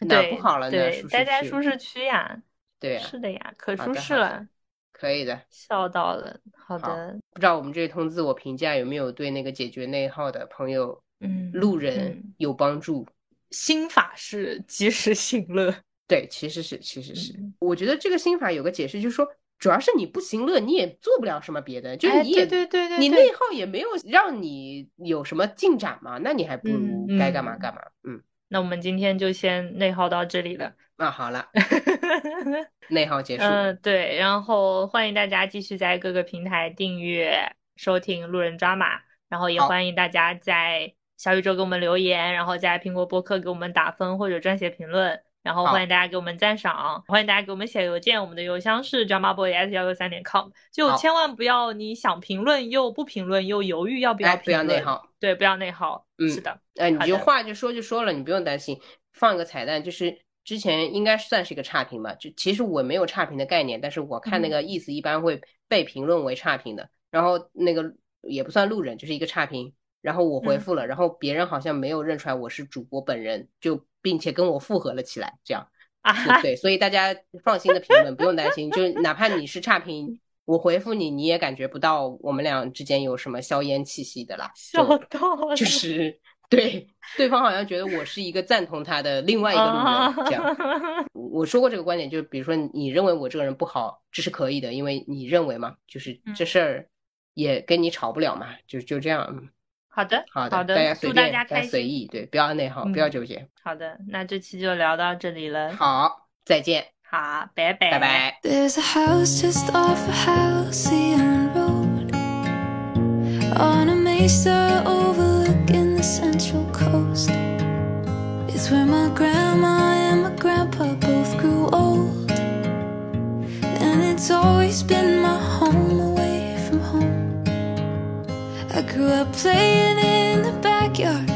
[SPEAKER 2] 哪不好了呢？
[SPEAKER 1] 对，待在
[SPEAKER 2] 舒
[SPEAKER 1] 适区呀。
[SPEAKER 2] 对，
[SPEAKER 1] 是的呀，可舒适了。
[SPEAKER 2] 可以的，
[SPEAKER 1] 笑到了。好的，
[SPEAKER 2] 不知道我们这通自我评价有没有对那个解决内耗的朋友、
[SPEAKER 1] 嗯，
[SPEAKER 2] 路人有帮助？
[SPEAKER 1] 心法是及时行乐。
[SPEAKER 2] 对，其实是，其实是。我觉得这个心法有个解释，就是说。主要是你不行乐，你也做不了什么别的，就是你也
[SPEAKER 1] 对对对，
[SPEAKER 2] 你内耗也没有让你有什么进展嘛，那你还不如该干嘛干嘛。嗯，
[SPEAKER 1] 那我们今天就先内耗到这里了。
[SPEAKER 2] 那好了，内耗结束。
[SPEAKER 1] 嗯，对，然后欢迎大家继续在各个平台订阅收听路人抓马，然后也欢迎大家在小宇宙给我们留言，然后在苹果播客给我们打分或者撰写评论。然后欢迎大家给我们赞赏，欢迎大家给我们写邮件，我们的邮箱是 dramaboy s 幺六三点 com，就千万不要你想评论又不评论又犹豫要不要评论，
[SPEAKER 2] 不要内耗，
[SPEAKER 1] 对，不要内耗，嗯，是的，
[SPEAKER 2] 哎，你就话就说就说了，你不用担心，放一个彩蛋，就是之前应该算是一个差评吧，就其实我没有差评的概念，但是我看那个意思一般会被评论为差评的，然后那个也不算路人，就是一个差评，然后我回复了然后别人好像没有认出来我是主播本人就并且跟我复合了起来这样。
[SPEAKER 1] 啊
[SPEAKER 2] 对所以大家放心的评论不用担心就哪怕你是差评我回复你你也感觉不到我们俩之间有什么硝烟气息的啦
[SPEAKER 1] 笑到了
[SPEAKER 2] 就。是
[SPEAKER 3] 对对方好像觉得我是一个赞同他的另外一个路人这样我说过这个观点就比如说你认为我这个人不好这是可以的因为你认为嘛就是这事儿也跟你吵不了嘛就就这样
[SPEAKER 1] 好的，
[SPEAKER 3] 好
[SPEAKER 1] 的，好的
[SPEAKER 3] 大家随，
[SPEAKER 1] 大
[SPEAKER 3] 家,随意，对，不要内耗，不要纠结。
[SPEAKER 1] 好的，那这期就聊到这里了。
[SPEAKER 3] 好，再见。
[SPEAKER 1] 好，拜拜，
[SPEAKER 3] 拜拜。On a mesa overlooking the central coast. It's where my grandma and my grandpa both grew old. And it's always been. grew up playing in the backyard.